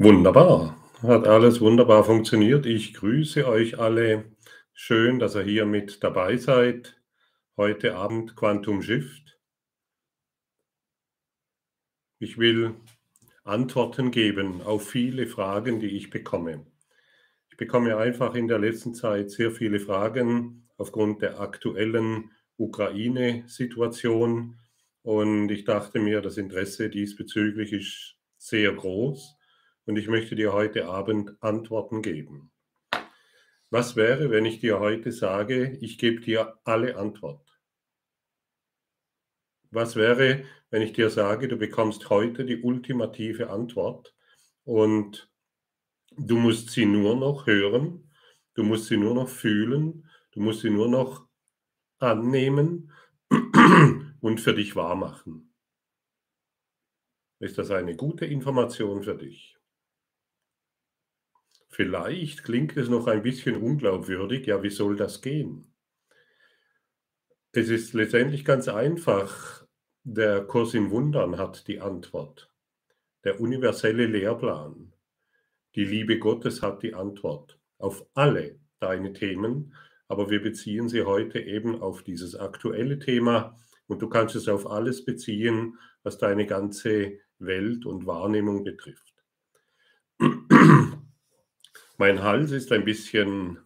Wunderbar. Hat alles wunderbar funktioniert. Ich grüße euch alle. Schön, dass ihr hier mit dabei seid. Heute Abend Quantum Shift. Ich will Antworten geben auf viele Fragen, die ich bekomme. Ich bekomme einfach in der letzten Zeit sehr viele Fragen aufgrund der aktuellen Ukraine-Situation. Und ich dachte mir, das Interesse diesbezüglich ist sehr groß und ich möchte dir heute Abend Antworten geben. Was wäre, wenn ich dir heute sage, ich gebe dir alle Antwort? Was wäre, wenn ich dir sage, du bekommst heute die ultimative Antwort und du musst sie nur noch hören, du musst sie nur noch fühlen, du musst sie nur noch annehmen und für dich wahrmachen? Ist das eine gute Information für dich? Vielleicht klingt es noch ein bisschen unglaubwürdig. Ja, wie soll das gehen? Es ist letztendlich ganz einfach. Der Kurs in Wundern hat die Antwort. Der universelle Lehrplan. Die Liebe Gottes hat die Antwort auf alle deine Themen, aber wir beziehen sie heute eben auf dieses aktuelle Thema und du kannst es auf alles beziehen, was deine ganze Welt und Wahrnehmung betrifft. Mein Hals ist ein bisschen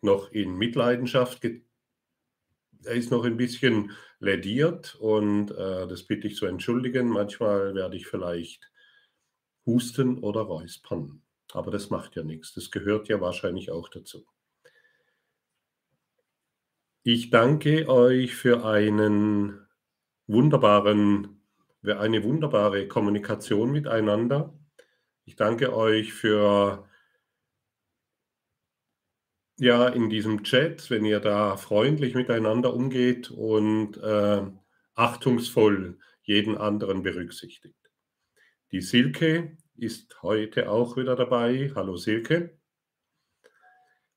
noch in Mitleidenschaft. Er ist noch ein bisschen lädiert und äh, das bitte ich zu entschuldigen. Manchmal werde ich vielleicht husten oder räuspern. Aber das macht ja nichts. Das gehört ja wahrscheinlich auch dazu. Ich danke euch für einen wunderbaren, für eine wunderbare Kommunikation miteinander. Ich danke euch für ja in diesem Chat, wenn ihr da freundlich miteinander umgeht und äh, achtungsvoll jeden anderen berücksichtigt. Die Silke ist heute auch wieder dabei. Hallo Silke.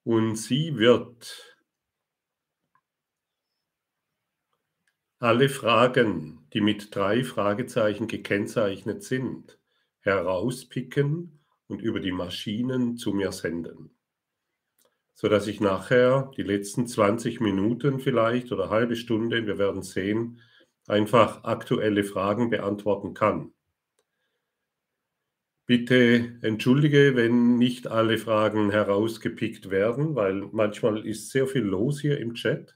Und sie wird alle Fragen, die mit drei Fragezeichen gekennzeichnet sind, herauspicken und über die Maschinen zu mir senden. Sodass ich nachher die letzten 20 Minuten vielleicht oder halbe Stunde, wir werden sehen, einfach aktuelle Fragen beantworten kann. Bitte entschuldige, wenn nicht alle Fragen herausgepickt werden, weil manchmal ist sehr viel los hier im Chat.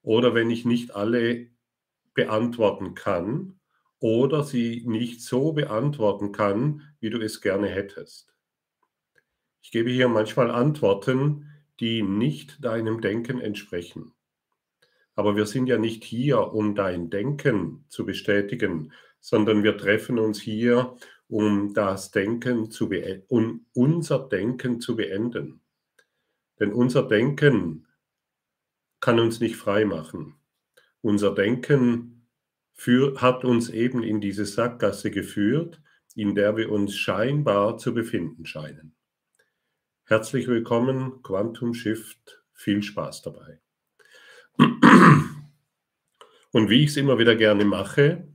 Oder wenn ich nicht alle beantworten kann, oder sie nicht so beantworten kann, wie du es gerne hättest. Ich gebe hier manchmal Antworten, die nicht deinem Denken entsprechen. Aber wir sind ja nicht hier, um dein Denken zu bestätigen, sondern wir treffen uns hier, um das Denken zu um unser Denken zu beenden. Denn unser Denken kann uns nicht frei machen. Unser Denken für, hat uns eben in diese Sackgasse geführt, in der wir uns scheinbar zu befinden scheinen. Herzlich willkommen, Quantum Shift, viel Spaß dabei. Und wie ich es immer wieder gerne mache,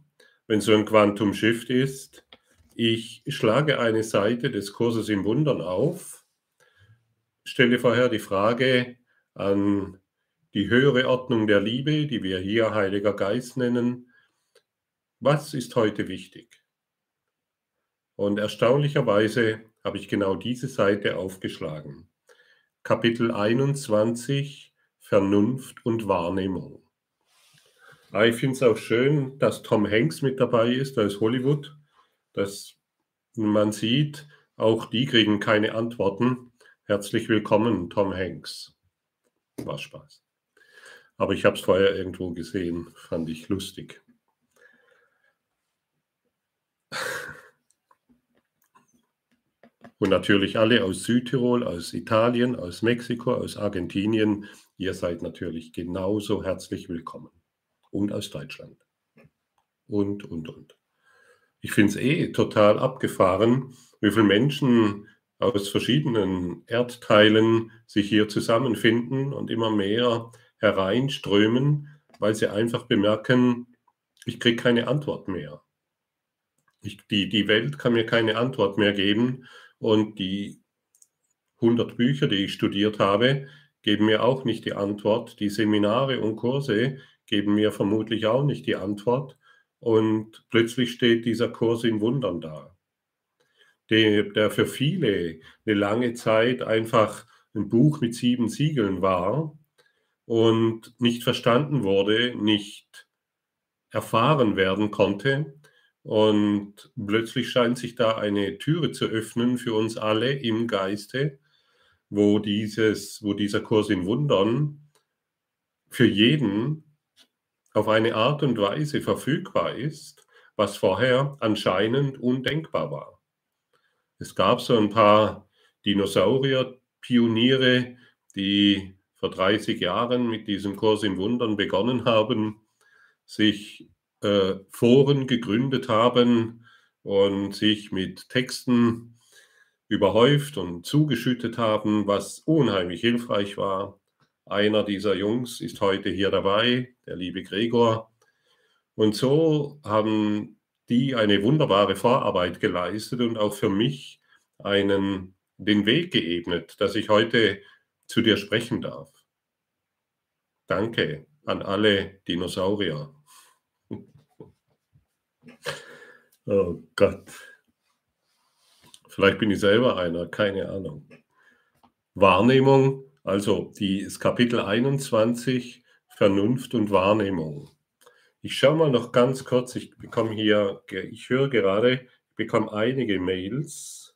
wenn so ein Quantum Shift ist, ich schlage eine Seite des Kurses im Wundern auf, stelle vorher die Frage an die höhere Ordnung der Liebe, die wir hier Heiliger Geist nennen, was ist heute wichtig? Und erstaunlicherweise habe ich genau diese Seite aufgeschlagen. Kapitel 21 Vernunft und Wahrnehmung. Ah, ich finde es auch schön, dass Tom Hanks mit dabei ist, aus Hollywood. Dass man sieht, auch die kriegen keine Antworten. Herzlich willkommen, Tom Hanks. War Spaß. Aber ich habe es vorher irgendwo gesehen, fand ich lustig. Und natürlich alle aus Südtirol, aus Italien, aus Mexiko, aus Argentinien. Ihr seid natürlich genauso herzlich willkommen. Und aus Deutschland. Und, und, und. Ich finde es eh total abgefahren, wie viele Menschen aus verschiedenen Erdteilen sich hier zusammenfinden und immer mehr hereinströmen, weil sie einfach bemerken, ich kriege keine Antwort mehr. ich, die, die Welt kann mir keine Antwort mehr geben und die 100 Bücher, die ich studiert habe, geben mir auch nicht die Antwort. Die Seminare und Kurse geben mir vermutlich auch nicht die Antwort. Und plötzlich steht dieser Kurs in Wundern da, der, für viele eine lange Zeit einfach ein Buch mit sieben Siegeln war und nicht verstanden wurde, nicht erfahren werden konnte. Und plötzlich scheint sich da eine Türe zu öffnen für uns alle im Geiste, wo, dieses, wo dieser Kurs in Wundern für jeden auf eine Art und Weise verfügbar ist, was vorher anscheinend undenkbar war. Es gab so ein paar Dinosaurier-Pioniere, die vor 30 Jahren mit diesem Kurs in Wundern begonnen haben, sich äh, Foren gegründet haben und sich mit Texten überhäuft und zugeschüttet haben, was unheimlich hilfreich war. Einer dieser Jungs ist heute hier dabei, der liebe Gregor. Und so haben die eine wunderbare Vorarbeit geleistet und auch für mich einen, den Weg geebnet, dass ich heute zu dir sprechen darf. Danke an alle Dinosaurier. Oh Gott. Vielleicht bin ich selber einer, keine Ahnung. Wahrnehmung, also die ist Kapitel 21, Vernunft und Wahrnehmung. Ich schaue mal noch ganz kurz, ich bekomme hier, ich höre gerade, ich bekomme einige Mails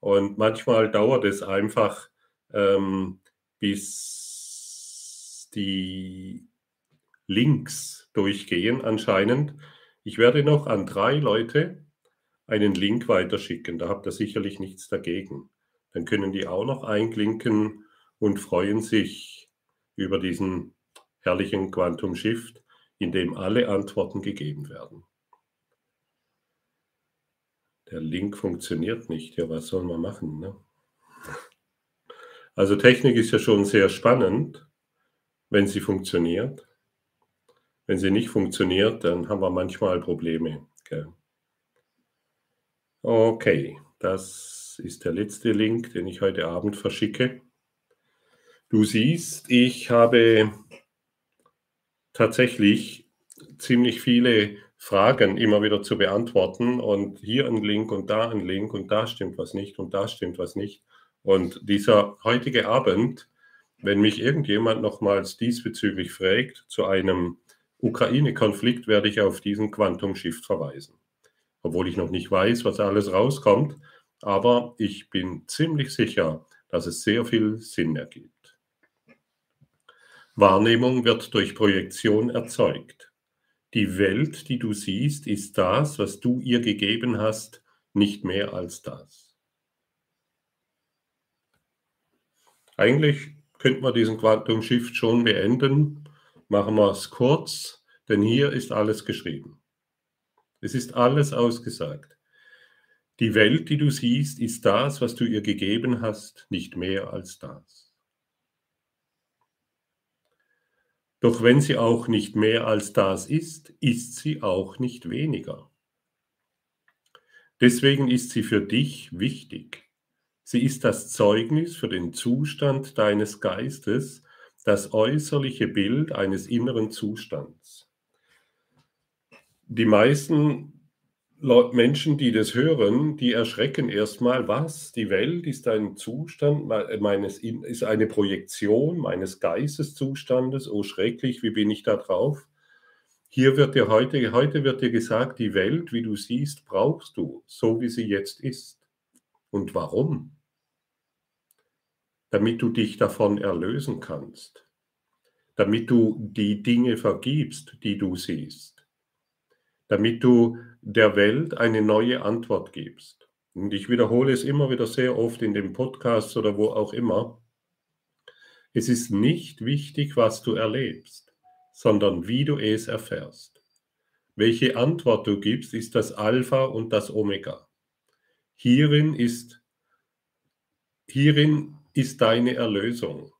und manchmal dauert es einfach, ähm, bis die Links durchgehen anscheinend. Ich werde noch an drei Leute einen Link weiterschicken. Da habt ihr sicherlich nichts dagegen. Dann können die auch noch einklinken und freuen sich über diesen herrlichen Quantum Shift, in dem alle Antworten gegeben werden. Der Link funktioniert nicht. Ja, was soll man machen? Ne? Also Technik ist ja schon sehr spannend, wenn sie funktioniert. Wenn sie nicht funktioniert, dann haben wir manchmal Probleme. Okay, okay das ist der letzte Link, den ich heute Abend verschicke. Du siehst, ich habe tatsächlich ziemlich viele Fragen immer wieder zu beantworten und hier ein Link und da ein Link und da stimmt was nicht und da stimmt was nicht. Und dieser heutige Abend, wenn mich irgendjemand nochmals diesbezüglich fragt zu einem Ukraine-Konflikt, werde ich auf diesen Quantum Shift verweisen. Obwohl ich noch nicht weiß, was alles rauskommt, aber ich bin ziemlich sicher, dass es sehr viel Sinn ergibt. Wahrnehmung wird durch Projektion erzeugt. Die Welt, die du siehst, ist das, was du ihr gegeben hast, nicht mehr als das. Eigentlich könnte man diesen Quantum Shift schon beenden. Machen wir es kurz, denn hier ist alles geschrieben. Es ist alles ausgesagt. Die Welt, die du siehst, ist das, was du ihr gegeben hast, nicht mehr als das. Doch wenn sie auch nicht mehr als das ist, ist sie auch nicht weniger. Deswegen ist sie für dich wichtig. Sie ist das Zeugnis für den Zustand deines Geistes, das äußerliche Bild eines inneren Zustands. Die meisten Menschen, die das hören, die erschrecken erstmal, was? Die Welt ist ein Zustand meines, ist eine Projektion meines Geisteszustandes. Oh, schrecklich, wie bin ich da drauf? Hier wird dir heute, heute wird dir gesagt, die Welt, wie du siehst, brauchst du, so wie sie jetzt ist. Und warum? Damit du dich davon erlösen kannst. Damit du die Dinge vergibst, die du siehst damit du der Welt eine neue Antwort gibst. Und ich wiederhole es immer wieder sehr oft in den Podcasts oder wo auch immer. Es ist nicht wichtig, was du erlebst, sondern wie du es erfährst. Welche Antwort du gibst, ist das Alpha und das Omega. Hierin ist, hierin ist deine Erlösung.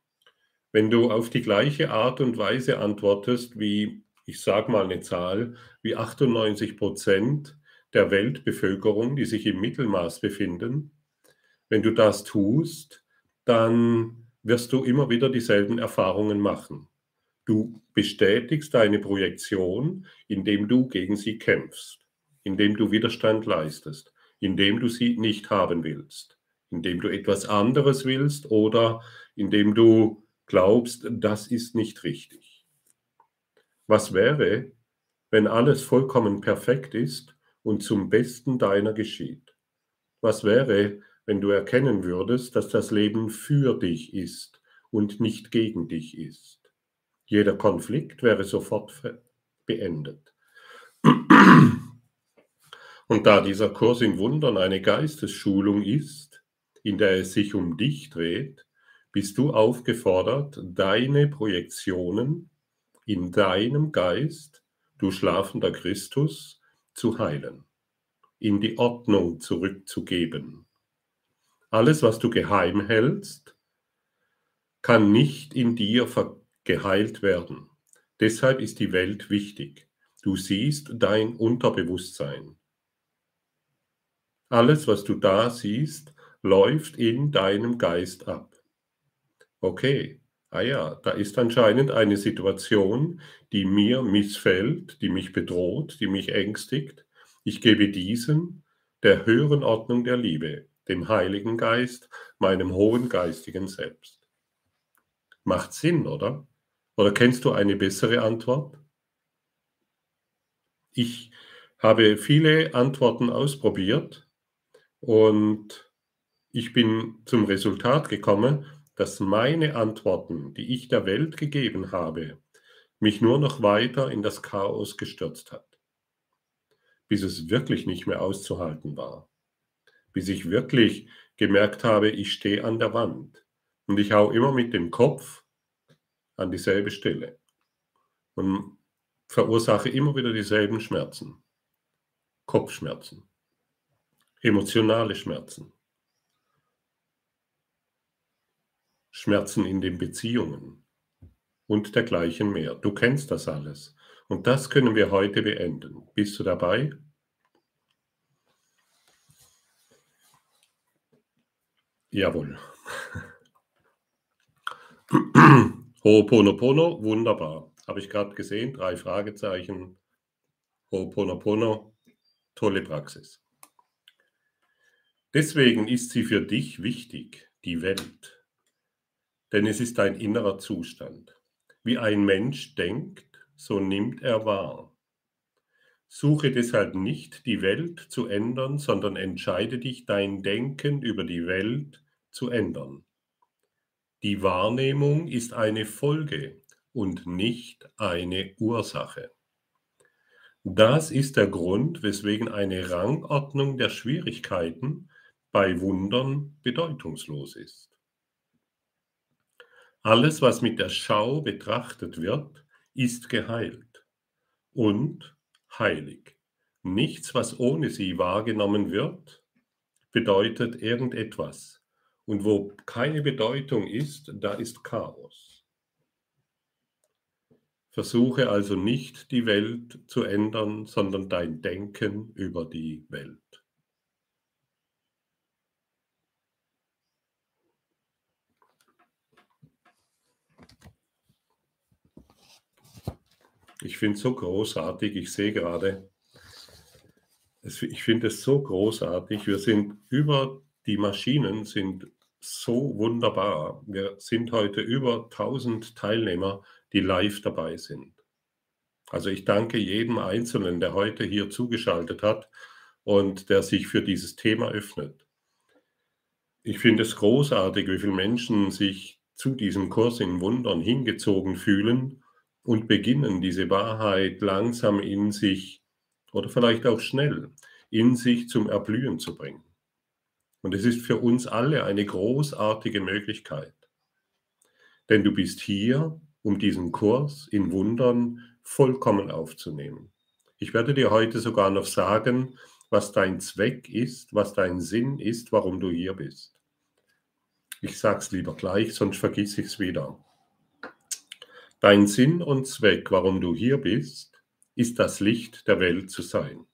Wenn du auf die gleiche Art und Weise antwortest, wie ich sage mal eine Zahl, wie 98 Prozent der Weltbevölkerung, die sich im Mittelmaß befinden. Wenn du das tust, dann wirst du immer wieder dieselben Erfahrungen machen. Du bestätigst deine Projektion, indem du gegen sie kämpfst, indem du Widerstand leistest, indem du sie nicht haben willst, indem du etwas anderes willst oder indem du glaubst, das ist nicht richtig. Was wäre, wenn alles vollkommen perfekt ist und zum Besten deiner geschieht? Was wäre, wenn du erkennen würdest, dass das Leben für dich ist und nicht gegen dich ist? Jeder Konflikt wäre sofort beendet. Und da dieser Kurs in Wundern eine Geistesschulung ist, in der es sich um dich dreht, bist du aufgefordert, deine Projektionen in deinem Geist, du schlafender Christus, zu heilen, in die Ordnung zurückzugeben. Alles, was du geheim hältst, kann nicht in dir geheilt werden. Deshalb ist die Welt wichtig. Du siehst dein Unterbewusstsein. Alles, was du da siehst, läuft in deinem Geist ab. Okay, ah ja, da ist anscheinend eine Situation, die mir missfällt, die mich bedroht, die mich ängstigt. Ich gebe diesen der höheren Ordnung der Liebe, dem Heiligen Geist, meinem hohen geistigen Selbst. Macht Sinn, oder? Oder kennst du eine bessere Antwort? Ich habe viele Antworten ausprobiert und ich bin zum Resultat gekommen, dass meine Antworten, die ich der Welt gegeben habe, mich nur noch weiter in das Chaos gestürzt hat, bis es wirklich nicht mehr auszuhalten war, bis ich wirklich gemerkt habe, ich stehe an der Wand. Und ich hau immer mit dem Kopf an dieselbe Stelle. Und verursache immer wieder dieselben Schmerzen. Kopfschmerzen, emotionale Schmerzen, Schmerzen in den Beziehungen und dergleichen mehr. Du kennst das alles. Und das können wir heute beenden. Bist du dabei? Jawohl. Ho'oponopono, wunderbar. Habe ich gerade gesehen, drei Fragezeichen. Ho'oponopono, tolle Praxis. Deswegen ist sie für dich wichtig, die Welt. Denn es ist ein innerer Zustand. Wie ein Mensch denkt, so nimmt er wahr. Suche deshalb nicht, die Welt zu ändern, sondern entscheide dich, dein Denken über die Welt zu ändern. Die Wahrnehmung ist eine Folge und nicht eine Ursache. Das ist der Grund, weswegen eine Rangordnung der Schwierigkeiten bei Wundern bedeutungslos ist. Alles, was mit der Schau betrachtet wird, ist geheilt und heilig. Nichts, was ohne sie wahrgenommen wird, bedeutet irgendetwas. Und wo keine Bedeutung ist, da ist Chaos. Versuche also nicht die Welt zu ändern, sondern dein Denken über die Welt. Ich finde es so großartig, ich sehe gerade, ich finde es so großartig, wir sind über die Maschinen sind so wunderbar. Wir sind heute über 1000 Teilnehmer, die live dabei sind. Also ich danke jedem Einzelnen, der heute hier zugeschaltet hat und der sich für dieses Thema öffnet. Ich finde es großartig, wie viele Menschen sich zu diesem Kurs in Wundern hingezogen fühlen und beginnen, diese Wahrheit langsam in sich oder vielleicht auch schnell in sich zum Erblühen zu bringen. Und es ist für uns alle eine großartige Möglichkeit. Denn du bist hier, um diesen Kurs in Wundern vollkommen aufzunehmen. Ich werde dir heute sogar noch sagen, was dein Zweck ist, was dein Sinn ist, warum du hier bist. Ich sag's lieber gleich, sonst vergiss ich's wieder. Dein Sinn und Zweck, warum du hier bist, ist das Licht der Welt zu sein.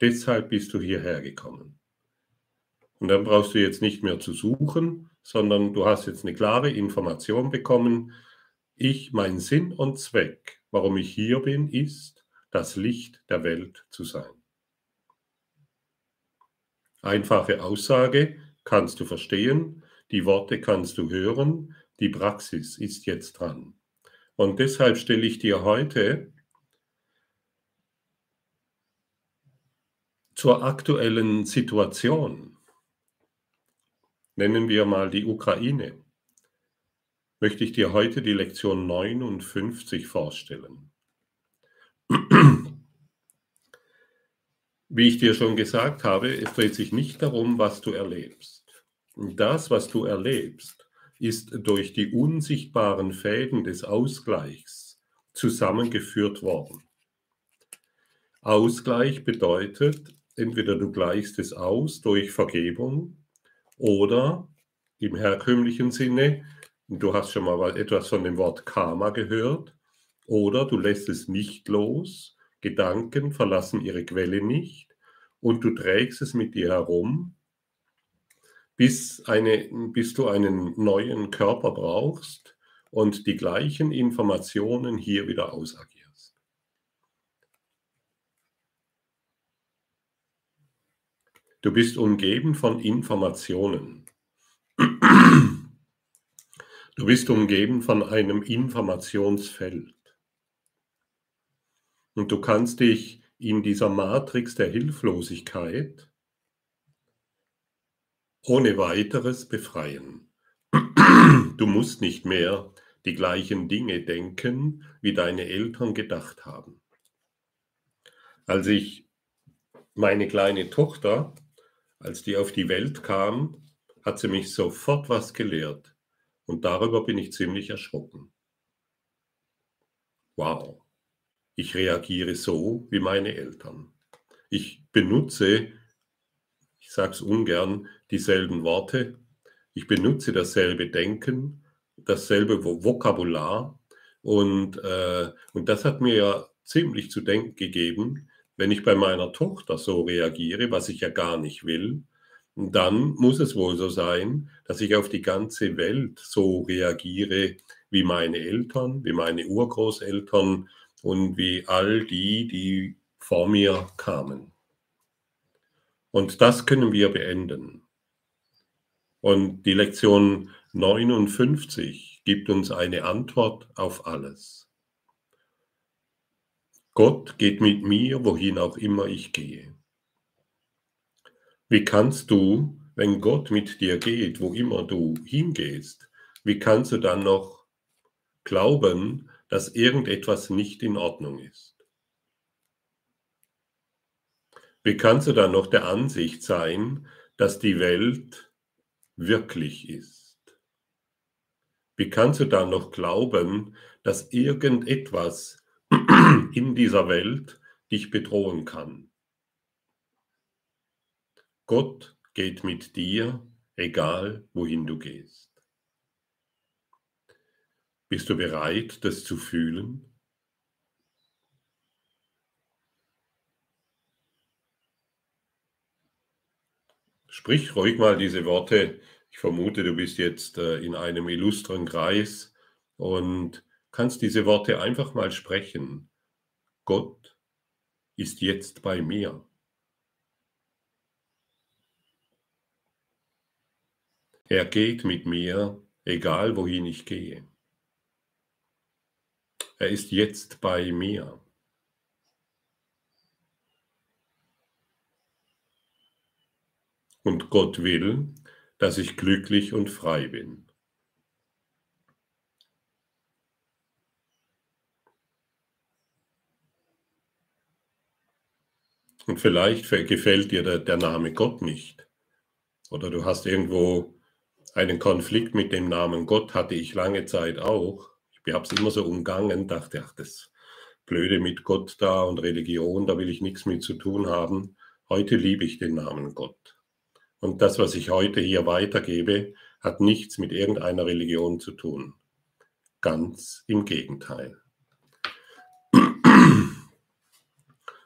Deshalb bist du hierher gekommen. Und dann brauchst du jetzt nicht mehr zu suchen, sondern du hast jetzt eine klare Information bekommen. Ich, mein Sinn und Zweck, warum ich hier bin, ist, das Licht der Welt zu sein. Einfache Aussage kannst du verstehen, die Worte kannst du hören, die Praxis ist jetzt dran. Und deshalb stelle ich dir heute zur aktuellen Situation, nennen wir mal die Ukraine, möchte ich dir heute die Lektion 59 vorstellen. Wie ich dir schon gesagt habe, es dreht sich nicht darum, was du erlebst. Das, was du erlebst, ist durch die unsichtbaren Fäden des Ausgleichs zusammengeführt worden. Ausgleich bedeutet, entweder du gleichst es aus durch Vergebung oder im herkömmlichen Sinne, du hast schon mal etwas von dem Wort Karma gehört, oder du lässt es nicht los, Gedanken verlassen ihre Quelle nicht und du trägst es mit dir herum, bis, eine, bis du einen neuen Körper brauchst und die gleichen Informationen hier wieder ausagierst. Du bist umgeben von Informationen. Du bist umgeben von einem Informationsfeld. Und du kannst dich in dieser Matrix der Hilflosigkeit ohne weiteres befreien. Du musst nicht mehr die gleichen Dinge denken, wie deine Eltern gedacht haben. Als ich meine kleine Tochter als die auf die Welt kam, hat sie mich sofort was gelehrt. Und darüber bin ich ziemlich erschrocken. Wow, ich reagiere so wie meine Eltern. Ich benutze, ich sage es ungern, dieselben Worte. Ich benutze dasselbe Denken, dasselbe Vokabular. Und, äh, und das hat mir ja ziemlich zu denken gegeben, wenn ich bei meiner Tochter so reagiere, was ich ja gar nicht will, dann muss es wohl so sein, dass ich auf die ganze Welt so reagiere wie meine Eltern, wie meine Urgroßeltern und wie all die, die vor mir kamen. Und das können wir beenden. Und die Lektion 59 gibt uns eine Antwort auf alles. Gott geht mit mir, wohin auch immer ich gehe. Wie kannst du, wenn Gott mit dir geht, wo immer du hingehst, wie kannst du dann noch glauben, dass irgendetwas nicht in Ordnung ist? Wie kannst du dann noch der Ansicht sein, dass die Welt wirklich ist? Wie kannst du dann noch glauben, dass irgendetwas in dieser Welt dich bedrohen kann. Gott geht mit dir, egal wohin du gehst. Bist du bereit, das zu fühlen? Sprich ruhig mal diese Worte. Ich vermute, du bist jetzt äh, in einem illustren Kreis und kannst diese Worte einfach mal sprechen. Gott ist jetzt bei mir. Er geht mit mir, egal wohin ich gehe. Er ist jetzt bei mir. Und Gott will, dass ich glücklich und frei bin. Und vielleicht gefällt dir der, der Name Gott nicht. Oder du hast irgendwo einen Konflikt mit dem Namen Gott, hatte ich lange Zeit auch. Ich habe es immer so umgangen, dachte, ach, das Blöde mit Gott da und Religion, da will ich nichts mit zu tun haben. Heute liebe ich den Namen Gott. Und das, was ich heute hier weitergebe, hat nichts mit irgendeiner Religion zu tun. Ganz im Gegenteil.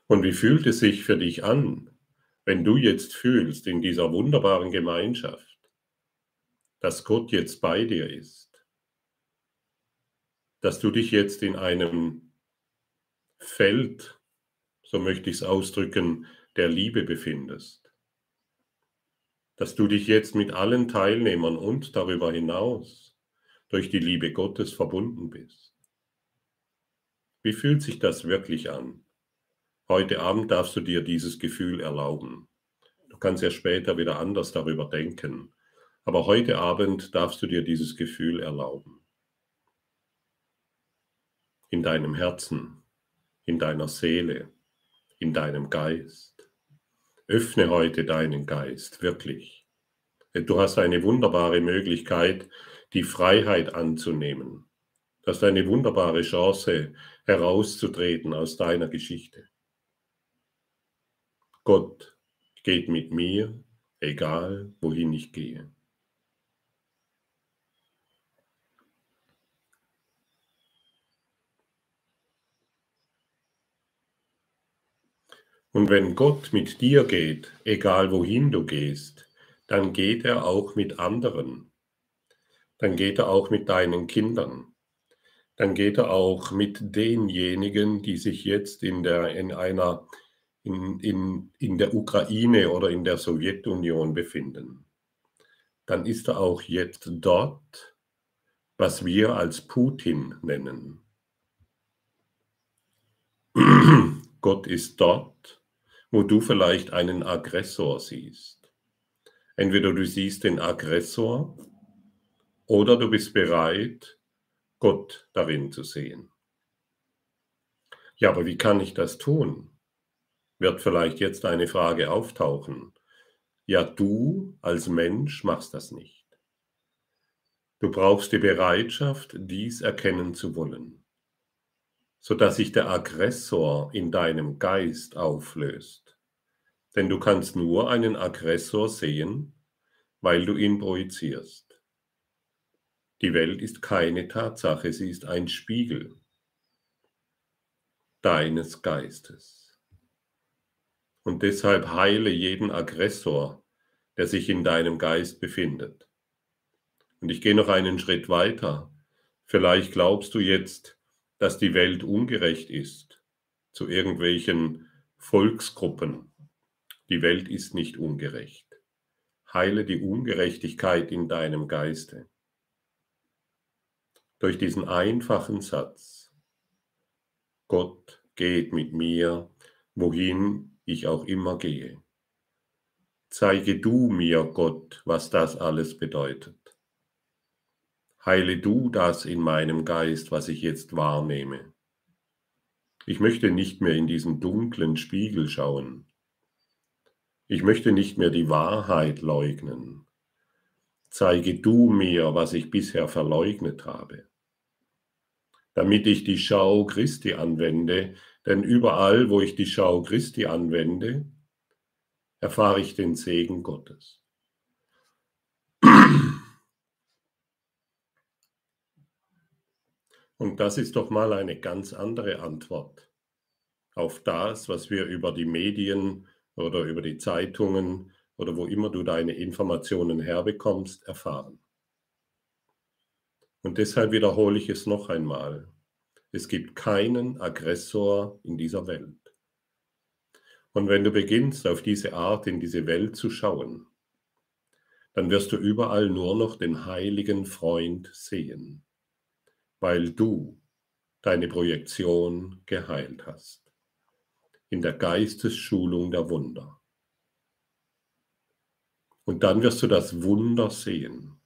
Und wie fühlt es sich für dich an, wenn du jetzt fühlst in dieser wunderbaren Gemeinschaft, dass Gott jetzt bei dir ist, dass du dich jetzt in einem Feld, so möchte ich es ausdrücken, der Liebe befindest, dass du dich jetzt mit allen Teilnehmern und darüber hinaus durch die Liebe Gottes verbunden bist. Wie fühlt sich das wirklich an? Heute Abend darfst du dir dieses Gefühl erlauben. Du kannst ja später wieder anders darüber denken, aber heute Abend darfst du dir dieses Gefühl erlauben. In deinem Herzen, in deiner Seele, in deinem Geist. Öffne heute deinen Geist, wirklich. Du hast eine wunderbare Möglichkeit, die Freiheit anzunehmen. Du hast eine wunderbare Chance, herauszutreten aus deiner Geschichte. Gott geht mit mir, egal wohin ich gehe. Und wenn Gott mit dir geht, egal wohin du gehst, dann geht er auch mit anderen. Dann geht er auch mit deinen Kindern. Dann geht er auch mit denjenigen, die sich jetzt in, der, in einer in, in, in der Ukraine oder in der Sowjetunion befinden. Dann ist er auch jetzt dort, was wir als Putin nennen. Gott ist dort, wo du vielleicht einen Aggressor siehst. Entweder du siehst den Aggressor oder du bist bereit, Gott darin zu sehen. Ja, aber wie kann ich das tun? Wird vielleicht jetzt eine Frage auftauchen. Ja, du als Mensch machst das nicht. Du brauchst die Bereitschaft, dies erkennen zu wollen sodass sich der Aggressor in deinem Geist auflöst. Denn du kannst nur einen Aggressor sehen, weil du ihn projizierst. Die Welt ist keine Tatsache, sie ist ein Spiegel deines Geistes. Und deshalb heile jeden Aggressor, der sich in deinem Geist befindet. Und ich gehe noch einen Schritt weiter. Vielleicht glaubst du jetzt, dass die Welt ungerecht ist zu irgendwelchen Volksgruppen. Die Welt ist nicht ungerecht. Heile die Ungerechtigkeit in deinem Geiste. Durch diesen einfachen Satz. Gott geht mit mir, wohin ich auch immer gehe. Zeige du mir, Gott, was das alles bedeutet. Heile du das in meinem Geist, was ich jetzt wahrnehme. Ich möchte nicht mehr in diesen dunklen Spiegel schauen. Ich möchte nicht mehr die Wahrheit leugnen. Zeige du mir, was ich bisher verleugnet habe, damit ich die Schau Christi anwende, denn überall, wo ich die Schau Christi anwende, erfahre ich den Segen Gottes. Und das ist doch mal eine ganz andere Antwort auf das, was wir über die Medien oder über die Zeitungen oder wo immer du deine Informationen herbekommst, erfahren. Und deshalb wiederhole ich es noch einmal. Es gibt keinen Aggressor in dieser Welt. Und wenn du beginnst, auf diese Art in diese Welt zu schauen, dann wirst du überall nur noch den heiligen Freund sehen weil du deine Projektion geheilt hast. In der Geistesschulung der Wunder. Und dann wirst du das Wunder sehen.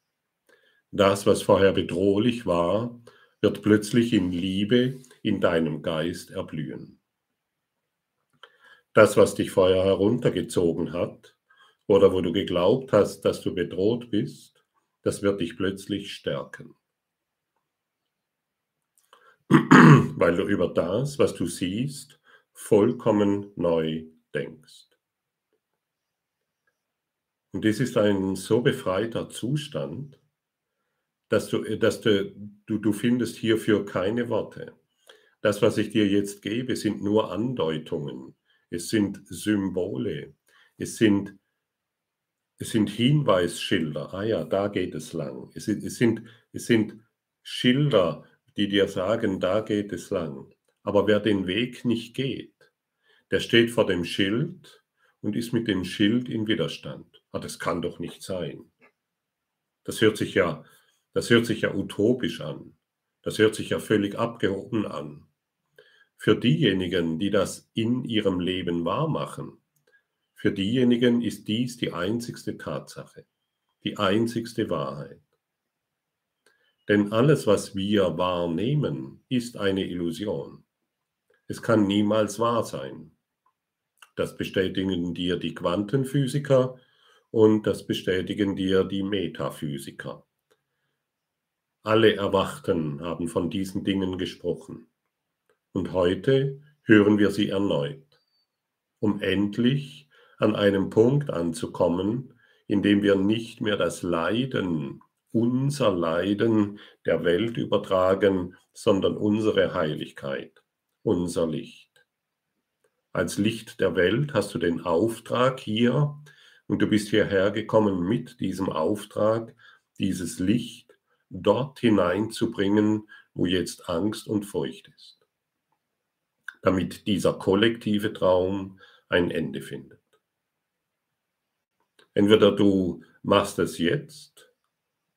Das, was vorher bedrohlich war, wird plötzlich in Liebe in deinem Geist erblühen. Das, was dich vorher heruntergezogen hat oder wo du geglaubt hast, dass du bedroht bist, das wird dich plötzlich stärken. weil du über das, was du siehst, vollkommen neu denkst. Und dies ist ein so befreiter Zustand, dass du, dass du, du, du findest hierfür keine Worte. Das, was ich dir jetzt gebe, sind nur Andeutungen. es sind Symbole, es sind, es sind Hinweisschilder. Ah ja, da geht es lang. Es, es, sind, es sind Schilder, die dir sagen, da geht es lang. Aber wer den Weg nicht geht, der steht vor dem Schild und ist mit dem Schild in Widerstand. Ah, das kann doch nicht sein. Das hört sich ja, das hört sich ja utopisch an. Das hört sich ja völlig abgehoben an. Für diejenigen, die das in ihrem Leben wahrmachen, für diejenigen ist dies die einzigste Tatsache, die einzigste Wahrheit. Denn alles, was wir wahrnehmen, ist eine Illusion. Es kann niemals wahr sein. Das bestätigen dir die Quantenphysiker und das bestätigen dir die Metaphysiker. Alle Erwachten haben von diesen Dingen gesprochen. Und heute hören wir sie erneut, um endlich an einem Punkt anzukommen, in dem wir nicht mehr das Leiden, unser Leiden der Welt übertragen, sondern unsere Heiligkeit, unser Licht. Als Licht der Welt hast du den Auftrag hier und du bist hierher gekommen mit diesem Auftrag, dieses Licht dort hineinzubringen, wo jetzt Angst und Furcht ist, damit dieser kollektive Traum ein Ende findet. Entweder du machst es jetzt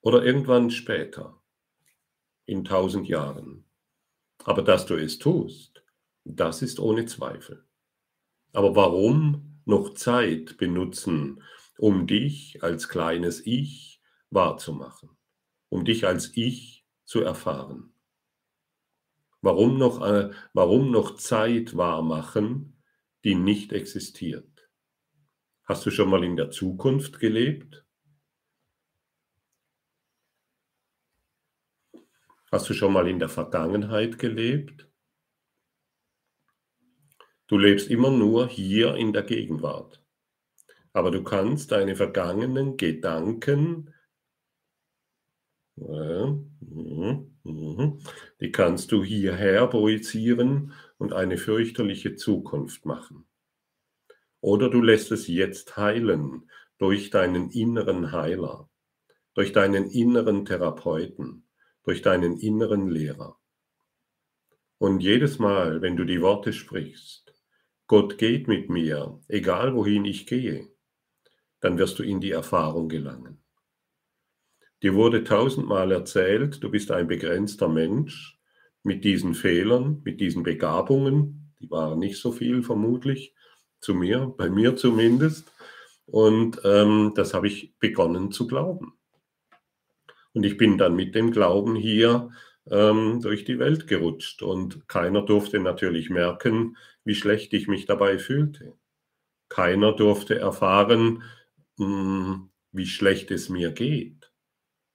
oder irgendwann später, in tausend Jahren. Aber dass du es tust, das ist ohne Zweifel. Aber warum noch Zeit benutzen, um dich als kleines Ich wahrzumachen, um dich als Ich zu erfahren? Warum noch, äh, warum noch Zeit wahrmachen, die nicht existiert? Hast du schon mal in der Zukunft gelebt? Hast du schon mal in der Vergangenheit gelebt? Du lebst immer nur hier in der Gegenwart. Aber du kannst deine vergangenen Gedanken, mhm, mhm, die kannst du hierher projizieren und eine fürchterliche Zukunft machen. Oder du lässt es jetzt heilen durch deinen inneren Heiler, durch deinen inneren Therapeuten, durch deinen inneren Lehrer. Und jedes Mal, wenn du die Worte sprichst, Gott geht mit mir, egal wohin ich gehe, dann wirst du in die Erfahrung gelangen. Dir wurde tausendmal erzählt, du bist ein begrenzter Mensch mit diesen Fehlern, mit diesen Begabungen, die waren nicht so viel vermutlich, zu mir, bei mir zumindest. Und ähm, das habe ich begonnen zu glauben. Und ich bin dann mit dem Glauben hier ähm, durch die Welt gerutscht und keiner durfte natürlich merken, wie schlecht ich mich dabei fühlte. Keiner durfte erfahren, mh, hm, wie schlecht es mir geht,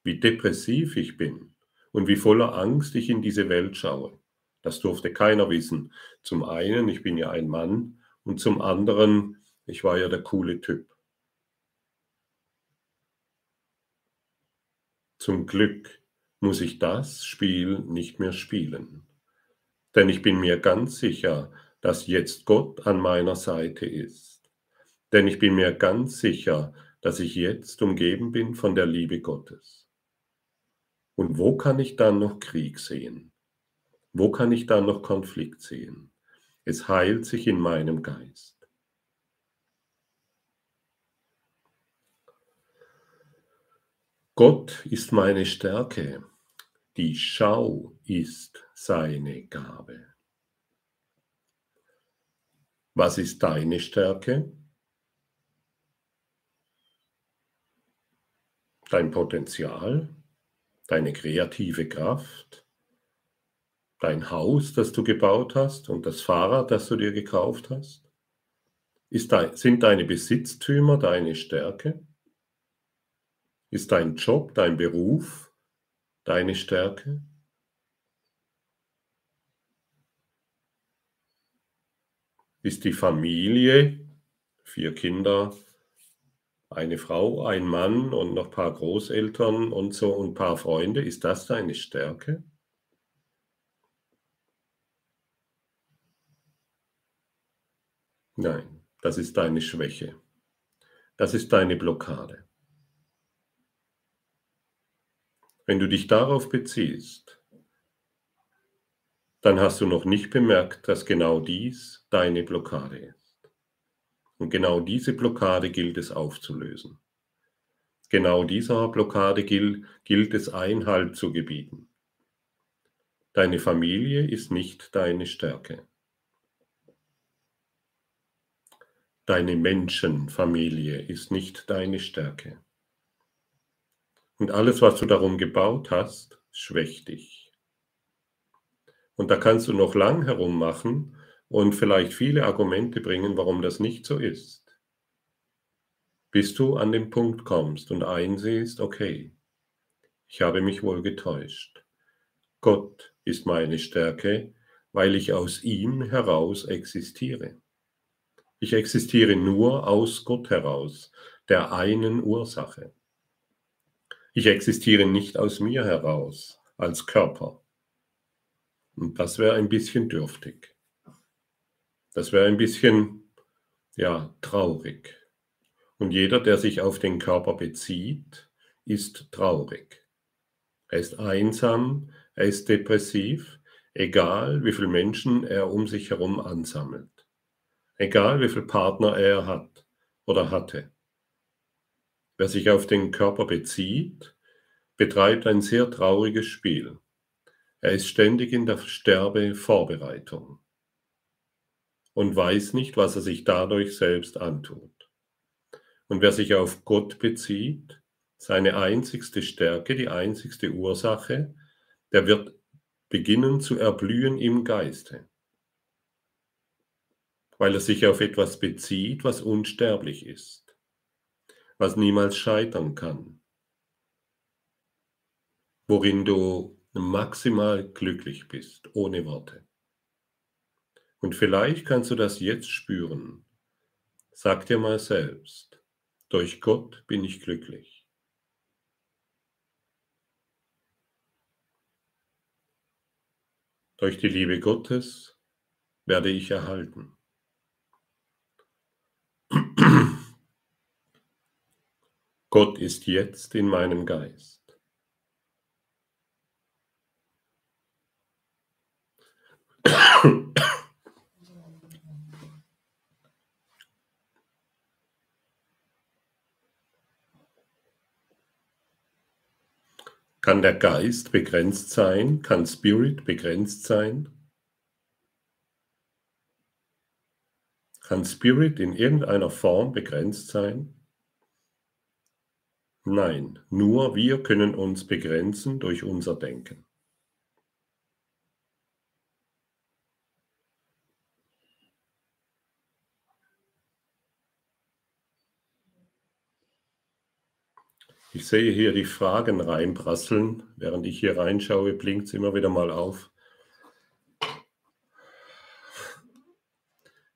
wie depressiv ich bin und wie voller Angst ich in diese Welt schaue. Das durfte keiner wissen. Zum einen, ich bin ja ein Mann und zum anderen, ich war ja der coole Typ. Zum Glück muss ich das Spiel nicht mehr spielen. Denn ich bin mir ganz sicher, dass jetzt Gott an meiner Seite ist. Denn ich bin mir ganz sicher, dass ich jetzt umgeben bin von der Liebe Gottes. Und wo kann ich dann noch Krieg sehen? Wo kann ich dann noch Konflikt sehen? Es heilt sich in meinem Geist. Gott ist meine Stärke, die Schau ist seine Gabe. Was ist deine Stärke? Dein Potenzial, deine kreative Kraft, dein Haus, das du gebaut hast und das Fahrrad, das du dir gekauft hast? Ist dein, sind deine Besitztümer deine Stärke? Ist dein Job, dein Beruf deine Stärke? Ist die Familie, vier Kinder, eine Frau, ein Mann und noch ein paar Großeltern und so und ein paar Freunde, ist das deine Stärke? Nein, das ist deine Schwäche. Das ist deine Blockade. Wenn du dich darauf beziehst, dann hast du noch nicht bemerkt, dass genau dies deine Blockade ist. Und genau diese Blockade gilt es aufzulösen. Genau dieser Blockade gilt, gilt es Einhalt zu gebieten. Deine Familie ist nicht deine Stärke. Deine Menschenfamilie ist nicht deine Stärke. Und alles, was du darum gebaut hast, schwächt dich. Und da kannst du noch lang herummachen und vielleicht viele Argumente bringen, warum das nicht so ist. Bis du an den Punkt kommst und einsiehst, okay, ich habe mich wohl getäuscht. Gott ist meine Stärke, weil ich aus ihm heraus existiere. Ich existiere nur aus Gott heraus, der einen Ursache. Ich existiere nicht aus mir heraus, als Körper. Und das wäre ein bisschen dürftig. Das wäre ein bisschen, ja, traurig. Und jeder, der sich auf den Körper bezieht, ist traurig. Er ist einsam, er ist depressiv, egal wie viele Menschen er um sich herum ansammelt. Egal wie viele Partner er hat oder hatte. Wer sich auf den Körper bezieht, betreibt ein sehr trauriges Spiel. Er ist ständig in der Sterbevorbereitung und weiß nicht, was er sich dadurch selbst antut. Und wer sich auf Gott bezieht, seine einzigste Stärke, die einzigste Ursache, der wird beginnen zu erblühen im Geiste, weil er sich auf etwas bezieht, was unsterblich ist was niemals scheitern kann, worin du maximal glücklich bist, ohne Worte. Und vielleicht kannst du das jetzt spüren. Sag dir mal selbst, durch Gott bin ich glücklich. Durch die Liebe Gottes werde ich erhalten. Gott ist jetzt in meinem Geist. Kann der Geist begrenzt sein? Kann Spirit begrenzt sein? Kann Spirit in irgendeiner Form begrenzt sein? Nein, nur wir können uns begrenzen durch unser Denken. Ich sehe hier die Fragen reinprasseln. Während ich hier reinschaue, blinkt es immer wieder mal auf.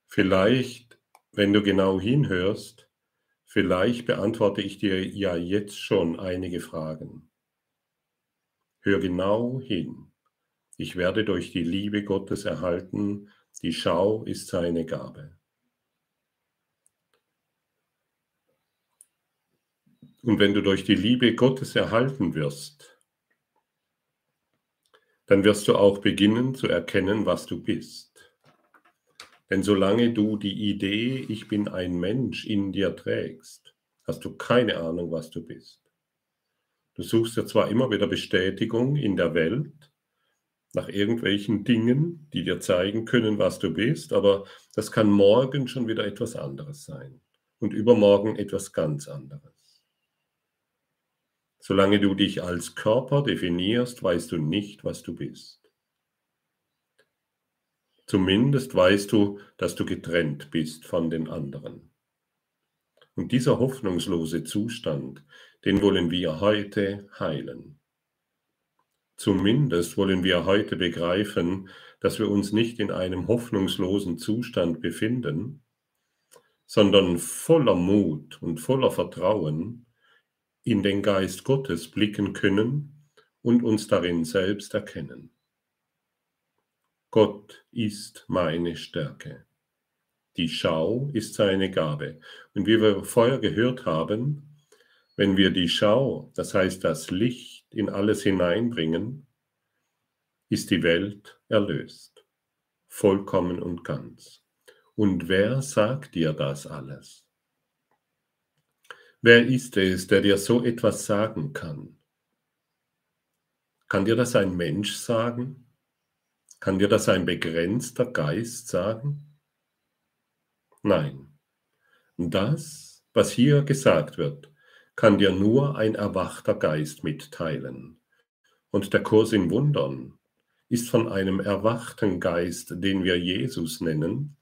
Vielleicht, wenn du genau hinhörst, Vielleicht beantworte ich dir ja jetzt schon einige Fragen. Hör genau hin. Ich werde durch die Liebe Gottes erhalten, die Schau ist seine Gabe. Und wenn du durch die Liebe Gottes erhalten wirst, dann wirst du auch beginnen zu erkennen, was du bist. Denn solange du die Idee, ich bin ein Mensch, in dir trägst, hast du keine Ahnung, was du bist. Du suchst ja zwar immer wieder Bestätigung in der Welt, nach irgendwelchen Dingen, die dir zeigen können, was du bist, aber das kann morgen schon wieder etwas anderes sein und übermorgen etwas ganz anderes. Solange du dich als Körper definierst, weißt du nicht, was du bist. Zumindest weißt du, dass du getrennt bist von den anderen. Und dieser hoffnungslose Zustand, den wollen wir heute heilen. Zumindest wollen wir heute begreifen, dass wir uns nicht in einem hoffnungslosen Zustand befinden, sondern voller Mut und voller Vertrauen in den Geist Gottes blicken können und uns darin selbst erkennen. Gott ist meine Stärke, Die Schau ist seine Gabe. Und wie wir vorher gehört haben, wenn wir die Schau, das heißt das Licht, in alles hineinbringen, ist die Welt erlöst, vollkommen und ganz. Und wer sagt dir das alles? Wer ist es, der dir so etwas sagen kann? Kann dir das ein Mensch sagen? Kann dir das ein begrenzter Geist sagen? Nein. Das, was hier gesagt wird, kann dir nur ein erwachter Geist mitteilen. Und der Kurs in Wundern ist von einem erwachten Geist, den wir Jesus nennen,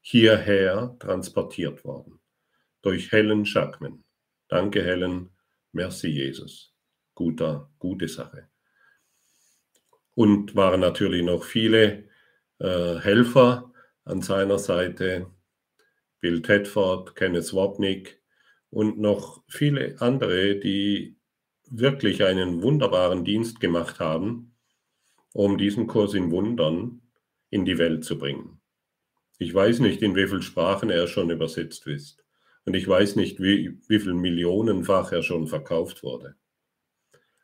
hierher transportiert worden. Durch Helen Schackman. Danke, Helen. Merci, Jesus. Guter, gute Sache. Und waren natürlich noch viele äh, Helfer an seiner Seite. Bill Tedford, Kenneth Wapnick und noch viele andere, die wirklich einen wunderbaren Dienst gemacht haben, um diesen Kurs in Wundern in die Welt zu bringen. Ich weiß nicht, in wie vielen Sprachen er schon übersetzt ist. Und ich weiß nicht, wie, wie viel Millionenfach er schon verkauft wurde.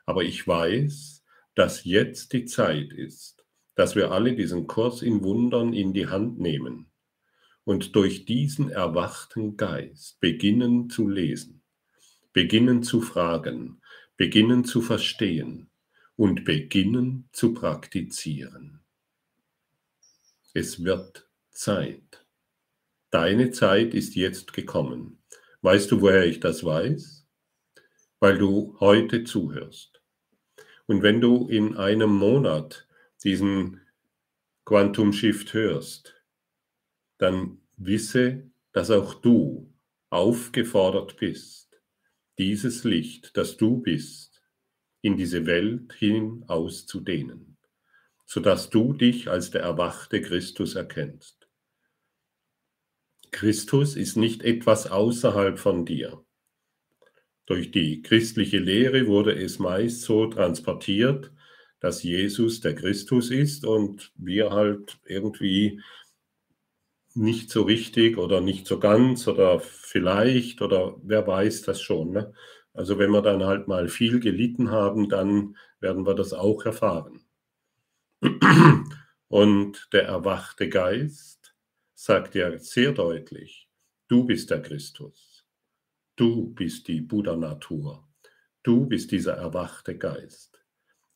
Aber ich weiß, dass jetzt die Zeit ist, dass wir alle diesen Kurs in Wundern in die Hand nehmen und durch diesen erwachten Geist beginnen zu lesen, beginnen zu fragen, beginnen zu verstehen und beginnen zu praktizieren. Es wird Zeit. Deine Zeit ist jetzt gekommen. Weißt du, woher ich das weiß? Weil du heute zuhörst. Und wenn du in einem Monat diesen Quantum Shift hörst, dann wisse, dass auch du aufgefordert bist, dieses Licht, das du bist, in diese Welt hin auszudehnen, sodass du dich als der erwachte Christus erkennst. Christus ist nicht etwas außerhalb von dir. Durch die christliche Lehre wurde es meist so transportiert, dass Jesus der Christus ist und wir halt irgendwie nicht so richtig oder nicht so ganz oder vielleicht oder wer weiß das schon. Ne? Also wenn wir dann halt mal viel gelitten haben, dann werden wir das auch erfahren. Und der erwachte Geist sagt er sehr deutlich, du bist der Christus, du bist die Buddha-Natur, du bist dieser erwachte Geist.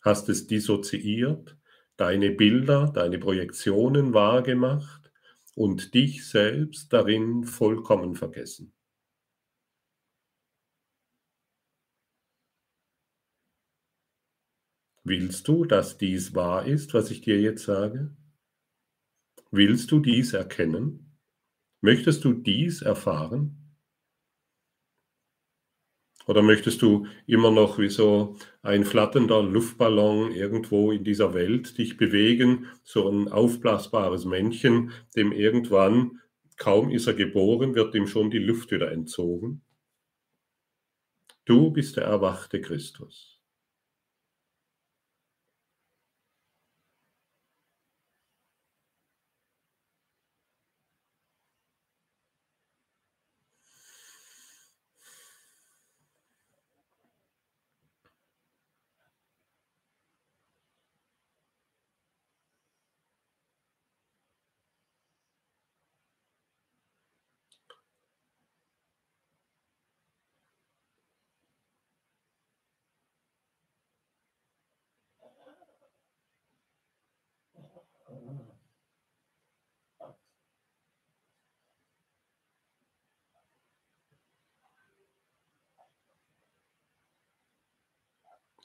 Hast es dissoziiert, deine Bilder, deine Projektionen wahrgemacht und dich selbst darin vollkommen vergessen. Willst du, dass dies wahr ist, was ich dir jetzt sage? Willst du dies erkennen? Möchtest du dies erfahren? Oder möchtest du immer noch wie so ein flatternder Luftballon irgendwo in dieser Welt dich bewegen, so ein aufblasbares Männchen, dem irgendwann, kaum ist er geboren, wird ihm schon die Luft wieder entzogen? Du bist der erwachte Christus.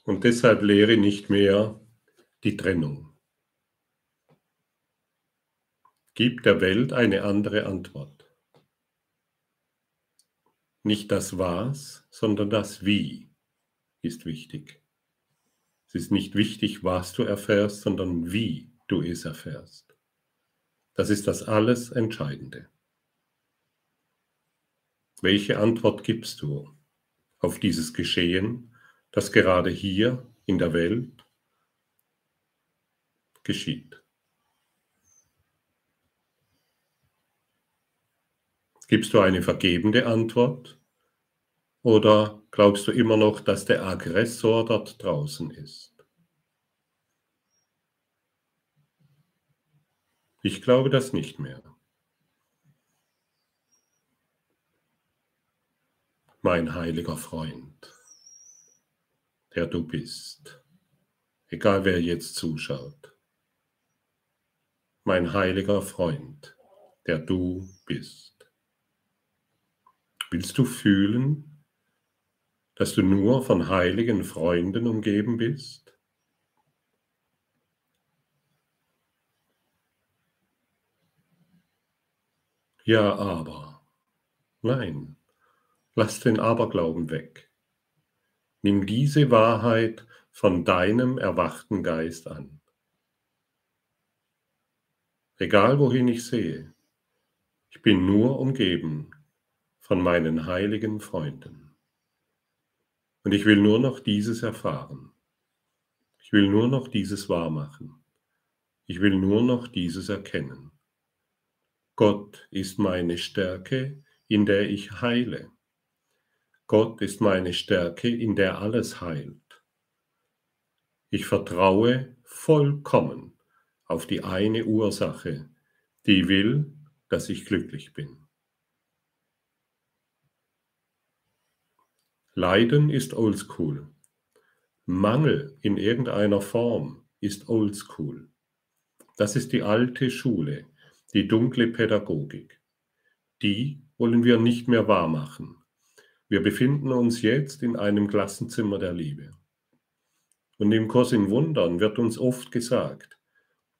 Und deshalb lehre nicht mehr die Trennung. Gib der Welt eine andere Antwort. Nicht das Was, sondern das Wie ist wichtig. Es ist nicht wichtig, was du erfährst, sondern wie du es erfährst. Das ist das alles Entscheidende. Welche Antwort gibst du auf dieses Geschehen, das gerade hier in der Welt geschieht. Gibst du eine vergebende Antwort oder glaubst du immer noch, dass der Aggressor dort draußen ist? Ich glaube das nicht mehr. Mein heiliger Freund, der du bist, egal wer jetzt zuschaut. Mein heiliger Freund, der du bist. Willst du fühlen, dass du nur von heiligen Freunden umgeben bist? Ja, aber. Nein, lass den Aberglauben weg. Nimm diese Wahrheit von deinem erwachten Geist an. Egal wohin ich sehe, ich bin nur umgeben von meinen heiligen Freunden. Und ich will nur noch dieses erfahren. Ich will nur noch dieses wahrmachen. Ich will nur noch dieses erkennen. Gott ist meine Stärke, in der ich heile. Gott ist meine Stärke, in der alles heilt. Ich vertraue vollkommen auf die eine Ursache, die will, dass ich glücklich bin. Leiden ist oldschool. Mangel in irgendeiner Form ist oldschool. Das ist die alte Schule, die dunkle Pädagogik. Die wollen wir nicht mehr wahrmachen. Wir befinden uns jetzt in einem Klassenzimmer der Liebe. Und im Kurs in Wundern wird uns oft gesagt,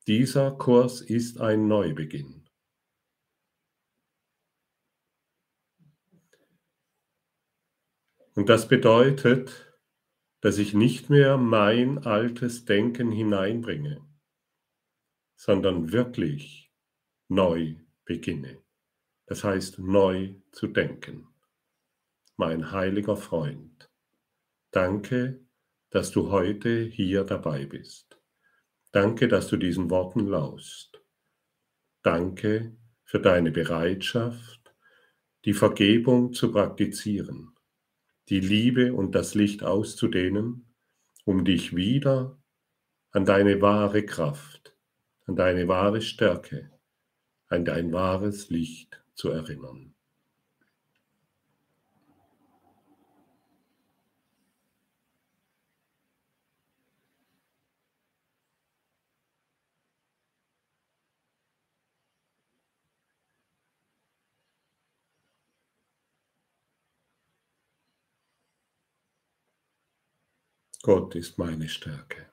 dieser Kurs ist ein Neubeginn. Und das bedeutet, dass ich nicht mehr mein altes Denken hineinbringe, sondern wirklich neu beginne. Das heißt, neu zu denken. Mein heiliger Freund, danke, dass du heute hier dabei bist. Danke, dass du diesen Worten laust. Danke für deine Bereitschaft, die Vergebung zu praktizieren die Liebe und das Licht auszudehnen, um dich wieder an deine wahre Kraft, an deine wahre Stärke, an dein wahres Licht zu erinnern. Gott ist meine Stärke.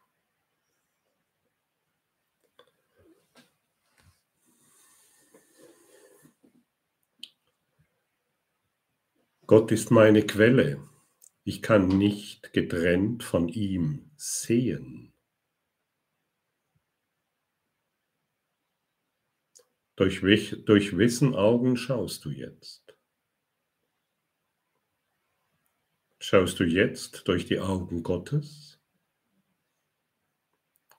Gott ist meine Quelle. Ich kann nicht getrennt von ihm sehen. Durch, durch wessen Augen schaust du jetzt? Schaust du jetzt durch die Augen Gottes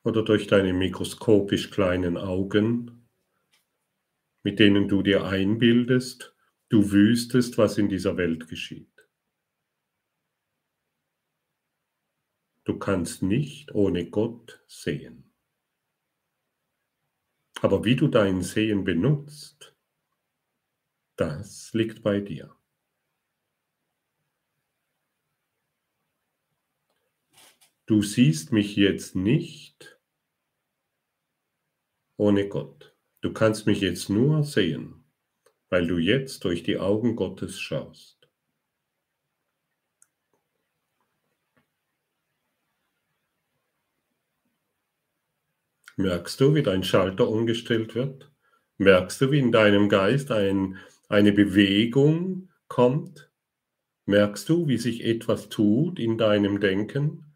oder durch deine mikroskopisch kleinen Augen, mit denen du dir einbildest, du wüsstest, was in dieser Welt geschieht? Du kannst nicht ohne Gott sehen. Aber wie du dein Sehen benutzt, das liegt bei dir. Du siehst mich jetzt nicht ohne Gott. Du kannst mich jetzt nur sehen, weil du jetzt durch die Augen Gottes schaust. Merkst du, wie dein Schalter umgestellt wird? Merkst du, wie in deinem Geist ein, eine Bewegung kommt? Merkst du, wie sich etwas tut in deinem Denken?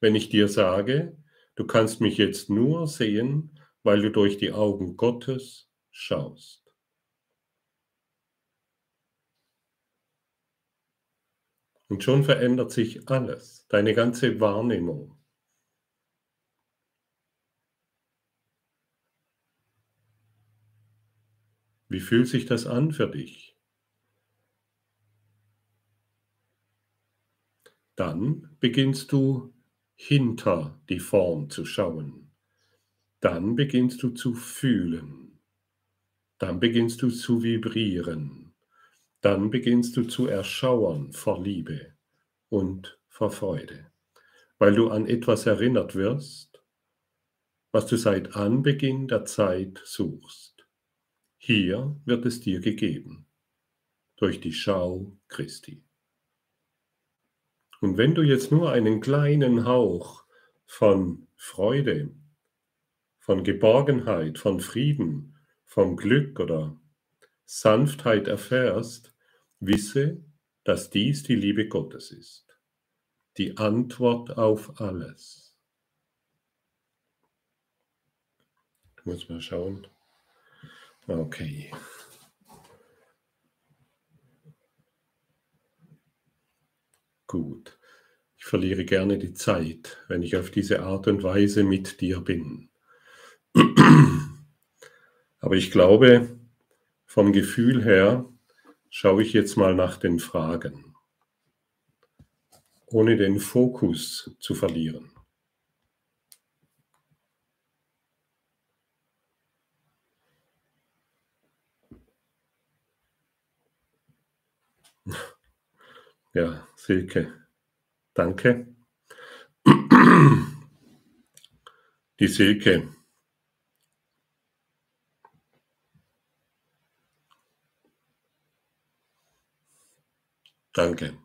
Wenn ich dir sage, du kannst mich jetzt nur sehen, weil du durch die Augen Gottes schaust. Und schon verändert sich alles, deine ganze Wahrnehmung. Wie fühlt sich das an für dich? Dann beginnst du hinter die Form zu schauen. Dann beginnst du zu fühlen. Dann beginnst du zu vibrieren. Dann beginnst du zu erschauern vor Liebe und vor Freude, weil du an etwas erinnert wirst, was du seit Anbeginn der Zeit suchst. Hier wird es dir gegeben, durch die Schau Christi. Und wenn du jetzt nur einen kleinen Hauch von Freude, von Geborgenheit, von Frieden, vom Glück oder Sanftheit erfährst, wisse, dass dies die Liebe Gottes ist, die Antwort auf alles. Ich muss mal schauen. Okay. Gut. Ich verliere gerne die Zeit, wenn ich auf diese Art und Weise mit dir bin. Aber ich glaube, vom Gefühl her schaue ich jetzt mal nach den Fragen, ohne den Fokus zu verlieren. Ja, Silke, danke. Die Silke. Danke.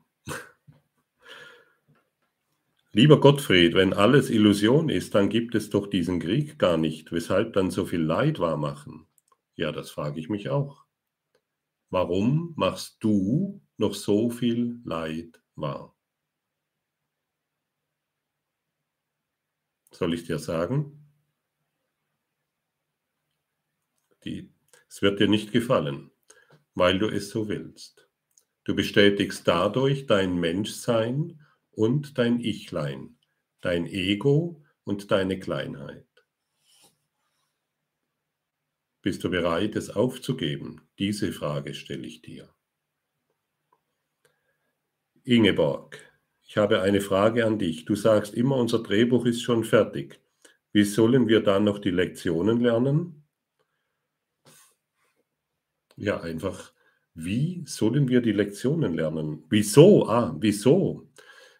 Lieber Gottfried, wenn alles Illusion ist, dann gibt es doch diesen Krieg gar nicht. Weshalb dann so viel Leid wahr machen? Ja, das frage ich mich auch. Warum machst du noch so viel Leid wahr? Soll ich dir sagen? Die, es wird dir nicht gefallen, weil du es so willst. Du bestätigst dadurch dein Menschsein und dein Ichlein, dein Ego und deine Kleinheit. Bist du bereit, es aufzugeben? Diese Frage stelle ich dir. Ingeborg, ich habe eine Frage an dich. Du sagst immer, unser Drehbuch ist schon fertig. Wie sollen wir dann noch die Lektionen lernen? Ja, einfach, wie sollen wir die Lektionen lernen? Wieso? Ah, wieso?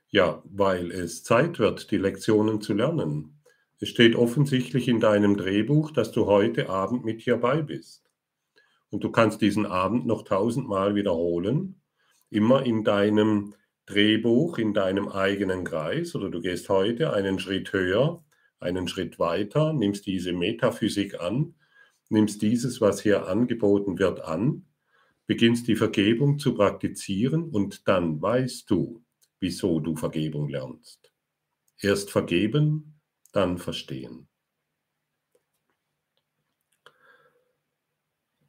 Ja, weil es Zeit wird, die Lektionen zu lernen. Es steht offensichtlich in deinem Drehbuch, dass du heute Abend mit hierbei bist. Und du kannst diesen Abend noch tausendmal wiederholen, immer in deinem Drehbuch, in deinem eigenen Kreis, oder du gehst heute einen Schritt höher, einen Schritt weiter, nimmst diese Metaphysik an, nimmst dieses, was hier angeboten wird, an, beginnst die Vergebung zu praktizieren und dann weißt du, wieso du Vergebung lernst. Erst vergeben, dann verstehen.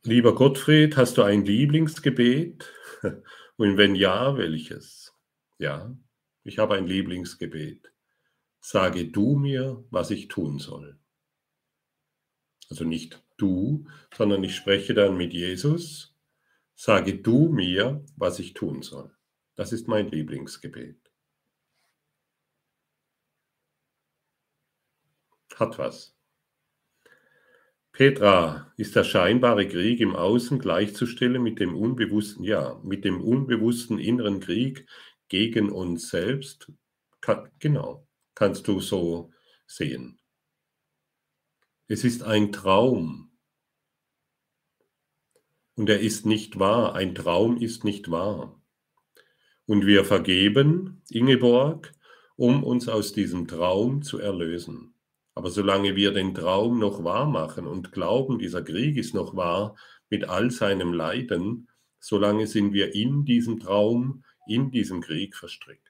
Lieber Gottfried, hast du ein Lieblingsgebet? Und wenn ja, welches? Ja, ich habe ein Lieblingsgebet. Sage du mir, was ich tun soll. Also nicht du, sondern ich spreche dann mit Jesus. Sage du mir, was ich tun soll. Das ist mein Lieblingsgebet. hat was. Petra, ist der scheinbare Krieg im Außen gleichzustellen mit dem unbewussten, ja, mit dem unbewussten inneren Krieg gegen uns selbst? Kann, genau, kannst du so sehen. Es ist ein Traum. Und er ist nicht wahr. Ein Traum ist nicht wahr. Und wir vergeben, Ingeborg, um uns aus diesem Traum zu erlösen. Aber solange wir den Traum noch wahr machen und glauben, dieser Krieg ist noch wahr mit all seinem Leiden, solange sind wir in diesem Traum, in diesem Krieg verstrickt.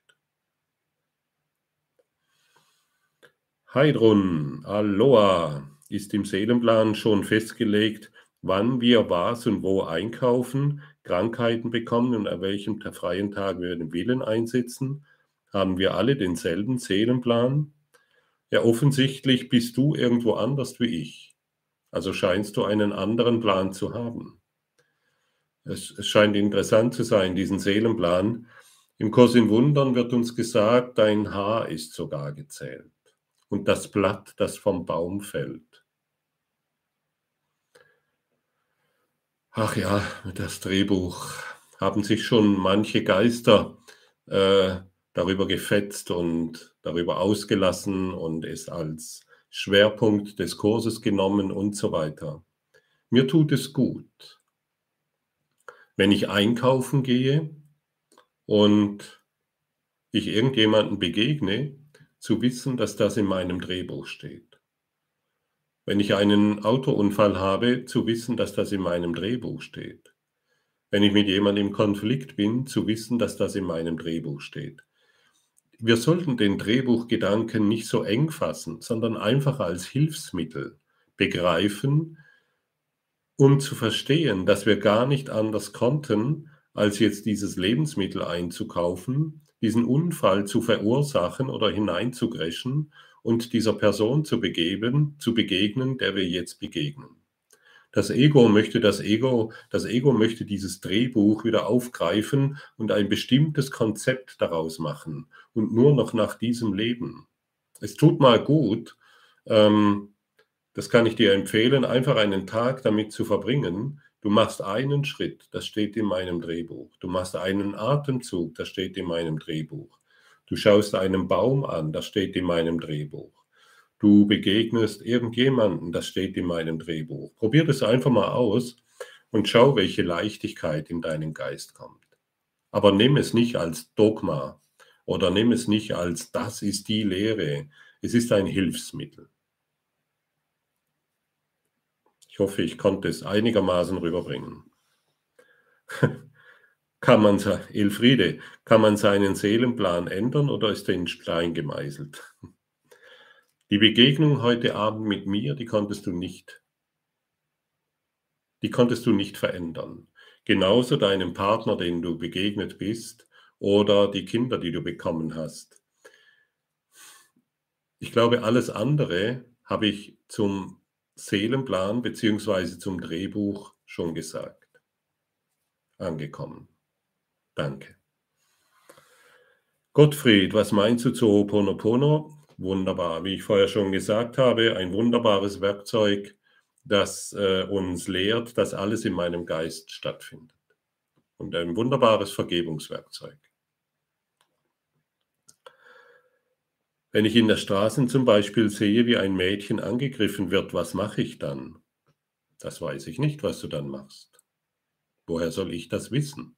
Heidrun, Aloha, ist im Seelenplan schon festgelegt, wann wir was und wo einkaufen, Krankheiten bekommen und an welchem freien Tag wir den Willen einsetzen? Haben wir alle denselben Seelenplan? Ja, offensichtlich bist du irgendwo anders wie ich. Also scheinst du einen anderen Plan zu haben. Es, es scheint interessant zu sein, diesen Seelenplan. Im Kurs in Wundern wird uns gesagt, dein Haar ist sogar gezählt und das Blatt, das vom Baum fällt. Ach ja, das Drehbuch haben sich schon manche Geister äh, darüber gefetzt und darüber ausgelassen und es als Schwerpunkt des Kurses genommen und so weiter. Mir tut es gut, wenn ich einkaufen gehe und ich irgendjemanden begegne, zu wissen, dass das in meinem Drehbuch steht. Wenn ich einen Autounfall habe, zu wissen, dass das in meinem Drehbuch steht. Wenn ich mit jemandem im Konflikt bin, zu wissen, dass das in meinem Drehbuch steht. Wir sollten den Drehbuchgedanken nicht so eng fassen, sondern einfach als Hilfsmittel begreifen, um zu verstehen, dass wir gar nicht anders konnten, als jetzt dieses Lebensmittel einzukaufen, diesen Unfall zu verursachen oder hineinzugreschen und dieser Person zu begeben, zu begegnen, der wir jetzt begegnen. Das Ego möchte das Ego, das Ego möchte dieses Drehbuch wieder aufgreifen und ein bestimmtes Konzept daraus machen und nur noch nach diesem Leben. Es tut mal gut, ähm, das kann ich dir empfehlen, einfach einen Tag damit zu verbringen. Du machst einen Schritt, das steht in meinem Drehbuch. Du machst einen Atemzug, das steht in meinem Drehbuch. Du schaust einen Baum an, das steht in meinem Drehbuch. Du begegnest irgendjemanden, das steht in meinem Drehbuch. Probier das einfach mal aus und schau, welche Leichtigkeit in deinen Geist kommt. Aber nimm es nicht als Dogma oder nimm es nicht als das ist die Lehre. Es ist ein Hilfsmittel. Ich hoffe, ich konnte es einigermaßen rüberbringen. kann man, Elfriede, kann man seinen Seelenplan ändern oder ist er in Stein gemeißelt? Die Begegnung heute Abend mit mir, die konntest du nicht, die konntest du nicht verändern. Genauso deinen Partner, den du begegnet bist, oder die Kinder, die du bekommen hast. Ich glaube, alles andere habe ich zum Seelenplan beziehungsweise zum Drehbuch schon gesagt. Angekommen. Danke. Gottfried, was meinst du zu Ho'oponopono? Wunderbar. Wie ich vorher schon gesagt habe, ein wunderbares Werkzeug, das äh, uns lehrt, dass alles in meinem Geist stattfindet. Und ein wunderbares Vergebungswerkzeug. Wenn ich in der Straße zum Beispiel sehe, wie ein Mädchen angegriffen wird, was mache ich dann? Das weiß ich nicht, was du dann machst. Woher soll ich das wissen?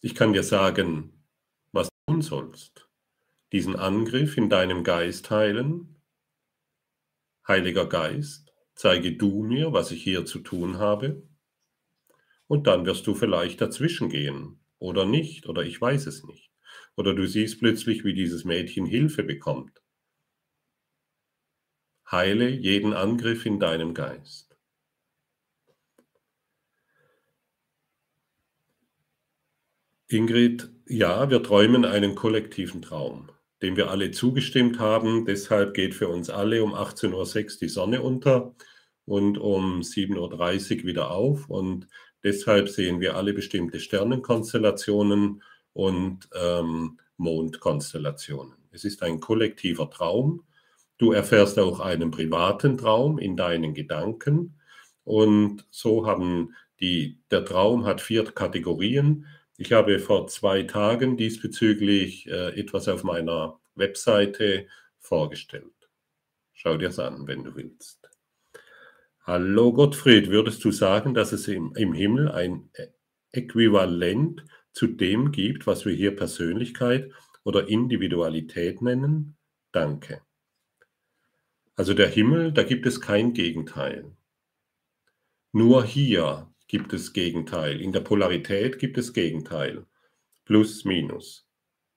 Ich kann dir sagen, was du tun sollst. Diesen Angriff in deinem Geist heilen. Heiliger Geist, zeige du mir, was ich hier zu tun habe. Und dann wirst du vielleicht dazwischen gehen oder nicht, oder ich weiß es nicht. Oder du siehst plötzlich, wie dieses Mädchen Hilfe bekommt. Heile jeden Angriff in deinem Geist. Ingrid, ja, wir träumen einen kollektiven Traum, dem wir alle zugestimmt haben. Deshalb geht für uns alle um 18.06 Uhr die Sonne unter und um 7.30 Uhr wieder auf. Und Deshalb sehen wir alle bestimmte Sternenkonstellationen und ähm, Mondkonstellationen. Es ist ein kollektiver Traum. Du erfährst auch einen privaten Traum in deinen Gedanken. Und so haben die, der Traum hat vier Kategorien. Ich habe vor zwei Tagen diesbezüglich äh, etwas auf meiner Webseite vorgestellt. Schau dir es an, wenn du willst. Hallo Gottfried, würdest du sagen, dass es im, im Himmel ein Äquivalent zu dem gibt, was wir hier Persönlichkeit oder Individualität nennen? Danke. Also der Himmel, da gibt es kein Gegenteil. Nur hier gibt es Gegenteil. In der Polarität gibt es Gegenteil. Plus, Minus.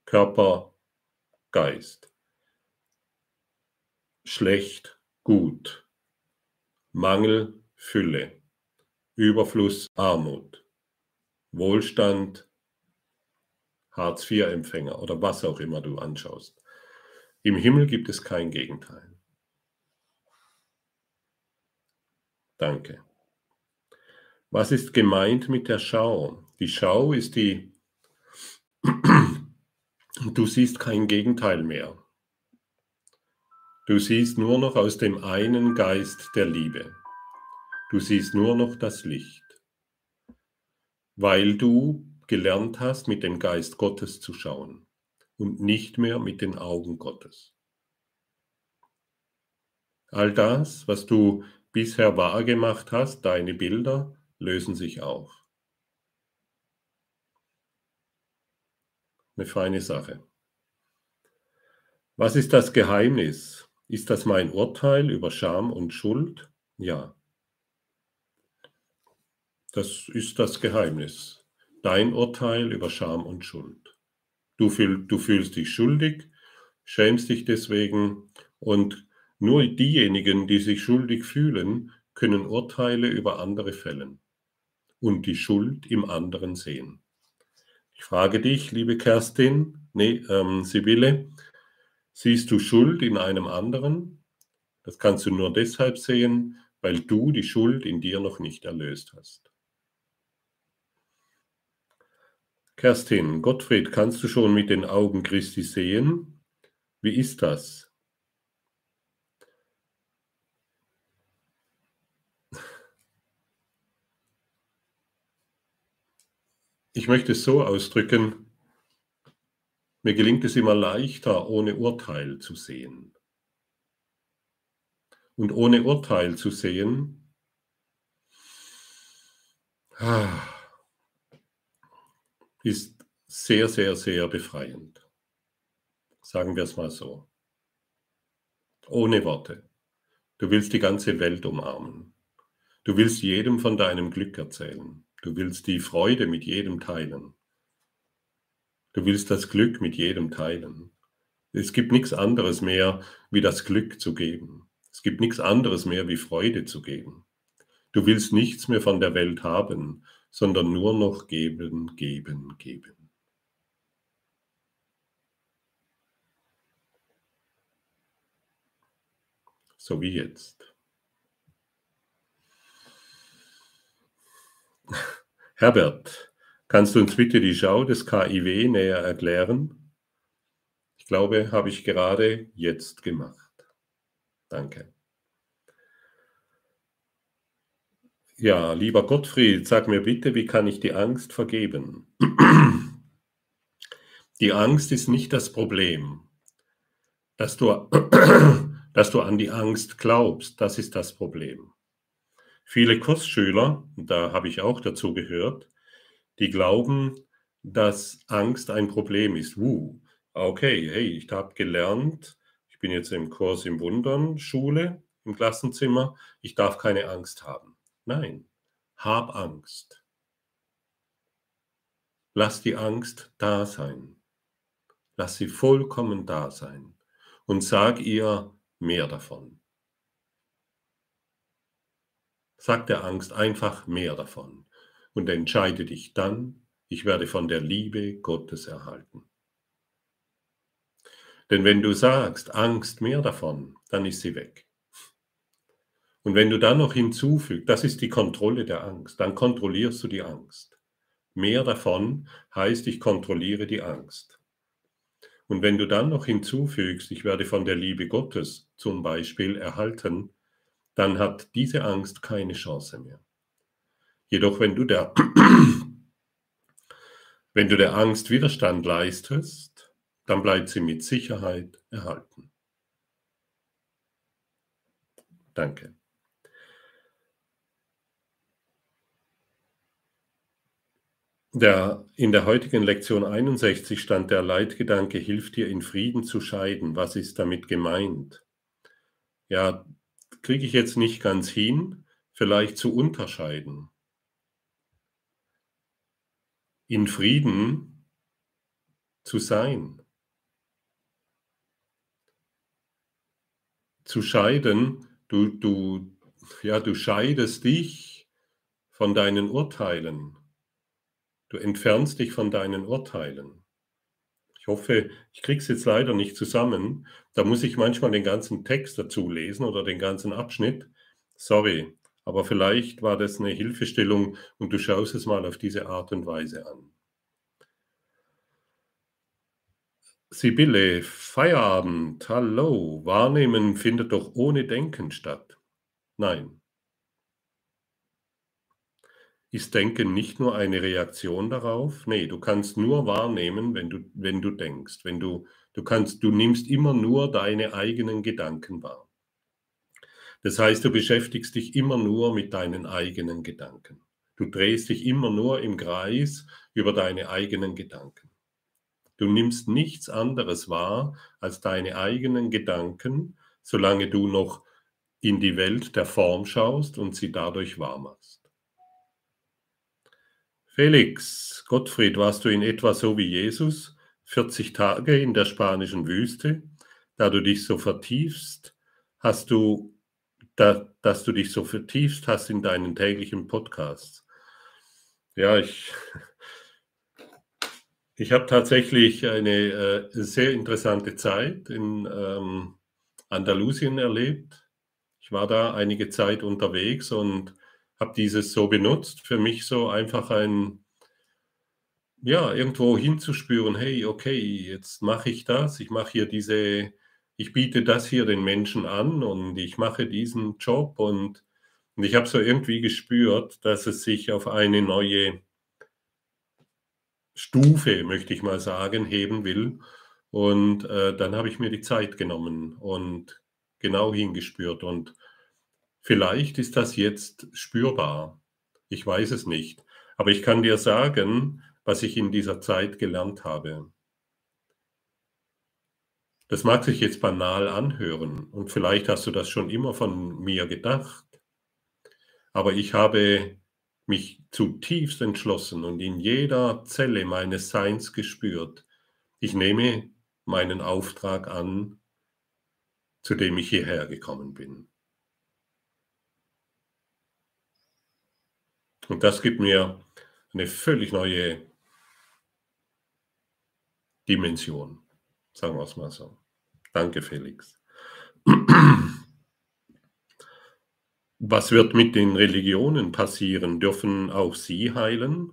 Körper, Geist. Schlecht, gut. Mangel, Fülle, Überfluss, Armut, Wohlstand, Hartz-IV-Empfänger oder was auch immer du anschaust. Im Himmel gibt es kein Gegenteil. Danke. Was ist gemeint mit der Schau? Die Schau ist die, du siehst kein Gegenteil mehr. Du siehst nur noch aus dem einen Geist der Liebe. Du siehst nur noch das Licht, weil du gelernt hast, mit dem Geist Gottes zu schauen und nicht mehr mit den Augen Gottes. All das, was du bisher wahrgemacht hast, deine Bilder, lösen sich auf. Eine feine Sache. Was ist das Geheimnis? Ist das mein Urteil über Scham und Schuld? Ja. Das ist das Geheimnis. Dein Urteil über Scham und Schuld. Du, fühl, du fühlst dich schuldig, schämst dich deswegen und nur diejenigen, die sich schuldig fühlen, können Urteile über andere fällen und die Schuld im anderen sehen. Ich frage dich, liebe Kerstin, nee, ähm, Sibylle, Siehst du Schuld in einem anderen? Das kannst du nur deshalb sehen, weil du die Schuld in dir noch nicht erlöst hast. Kerstin, Gottfried, kannst du schon mit den Augen Christi sehen? Wie ist das? Ich möchte es so ausdrücken, mir gelingt es immer leichter, ohne Urteil zu sehen. Und ohne Urteil zu sehen, ah, ist sehr, sehr, sehr befreiend. Sagen wir es mal so. Ohne Worte. Du willst die ganze Welt umarmen. Du willst jedem von deinem Glück erzählen. Du willst die Freude mit jedem teilen. Du willst das Glück mit jedem teilen. Es gibt nichts anderes mehr, wie das Glück zu geben. Es gibt nichts anderes mehr, wie Freude zu geben. Du willst nichts mehr von der Welt haben, sondern nur noch geben, geben, geben. So wie jetzt. Herbert, Kannst du uns bitte die Schau des KIW näher erklären? Ich glaube, habe ich gerade jetzt gemacht. Danke. Ja, lieber Gottfried, sag mir bitte, wie kann ich die Angst vergeben? Die Angst ist nicht das Problem. Dass du, dass du an die Angst glaubst, das ist das Problem. Viele Kursschüler, da habe ich auch dazu gehört, die glauben, dass Angst ein Problem ist. Uh, okay, hey, ich habe gelernt, ich bin jetzt im Kurs im Wundern, Schule, im Klassenzimmer, ich darf keine Angst haben. Nein, hab Angst. Lass die Angst da sein. Lass sie vollkommen da sein. Und sag ihr mehr davon. Sag der Angst einfach mehr davon und entscheide dich dann, ich werde von der Liebe Gottes erhalten. Denn wenn du sagst, Angst mehr davon, dann ist sie weg. Und wenn du dann noch hinzufügst, das ist die Kontrolle der Angst, dann kontrollierst du die Angst. Mehr davon heißt, ich kontrolliere die Angst. Und wenn du dann noch hinzufügst, ich werde von der Liebe Gottes zum Beispiel erhalten, dann hat diese Angst keine Chance mehr. Jedoch, wenn du der, wenn du der Angst Widerstand leistest, dann bleibt sie mit Sicherheit erhalten. Danke. Der, in der heutigen Lektion 61 stand der Leitgedanke, hilft dir in Frieden zu scheiden. Was ist damit gemeint? Ja, kriege ich jetzt nicht ganz hin, vielleicht zu unterscheiden. In Frieden zu sein. Zu scheiden, du, du, ja, du scheidest dich von deinen Urteilen. Du entfernst dich von deinen Urteilen. Ich hoffe, ich kriege es jetzt leider nicht zusammen. Da muss ich manchmal den ganzen Text dazu lesen oder den ganzen Abschnitt. Sorry, Aber vielleicht war das eine Hilfestellung und du schaust es mal auf diese Art und Weise an. Sibylle, Feierabend, hallo, Wahrnehmen findet doch ohne Denken statt. Nein. Ist Denken nicht nur eine Reaktion darauf? Nee, du kannst nur wahrnehmen, wenn du, wenn du denkst. Wenn du, du kannst, du nimmst immer nur deine eigenen Gedanken wahr. Das heißt, du beschäftigst dich immer nur mit deinen eigenen Gedanken. Du drehst dich immer nur im Kreis über deine eigenen Gedanken. Du nimmst nichts anderes wahr als deine eigenen Gedanken, solange du noch in die Welt der Form schaust und sie dadurch wahr machst. Felix, Gottfried, warst du in etwa so wie Jesus, 40 Tage in der spanischen Wüste, da du dich so vertiefst, hast du, da, dass du dich so vertiefst hast in deinen täglichen Podcasts. Ja, ich, ich habe tatsächlich eine äh, sehr interessante Zeit in ähm, Andalusien erlebt. Ich war da einige Zeit unterwegs und habe dieses so benutzt, für mich so einfach ein, ja, irgendwo hinzuspüren, hey, okay, jetzt mache ich das, ich mache hier diese, ich biete das hier den Menschen an und ich mache diesen Job und, und ich habe so irgendwie gespürt, dass es sich auf eine neue Stufe, möchte ich mal sagen, heben will. Und äh, dann habe ich mir die Zeit genommen und genau hingespürt. Und vielleicht ist das jetzt spürbar. Ich weiß es nicht. Aber ich kann dir sagen, was ich in dieser Zeit gelernt habe. Das mag sich jetzt banal anhören und vielleicht hast du das schon immer von mir gedacht. Aber ich habe mich zutiefst entschlossen und in jeder Zelle meines Seins gespürt, ich nehme meinen Auftrag an, zu dem ich hierher gekommen bin. Und das gibt mir eine völlig neue Dimension, sagen wir es mal so. Danke, Felix. Was wird mit den Religionen passieren? Dürfen auch sie heilen?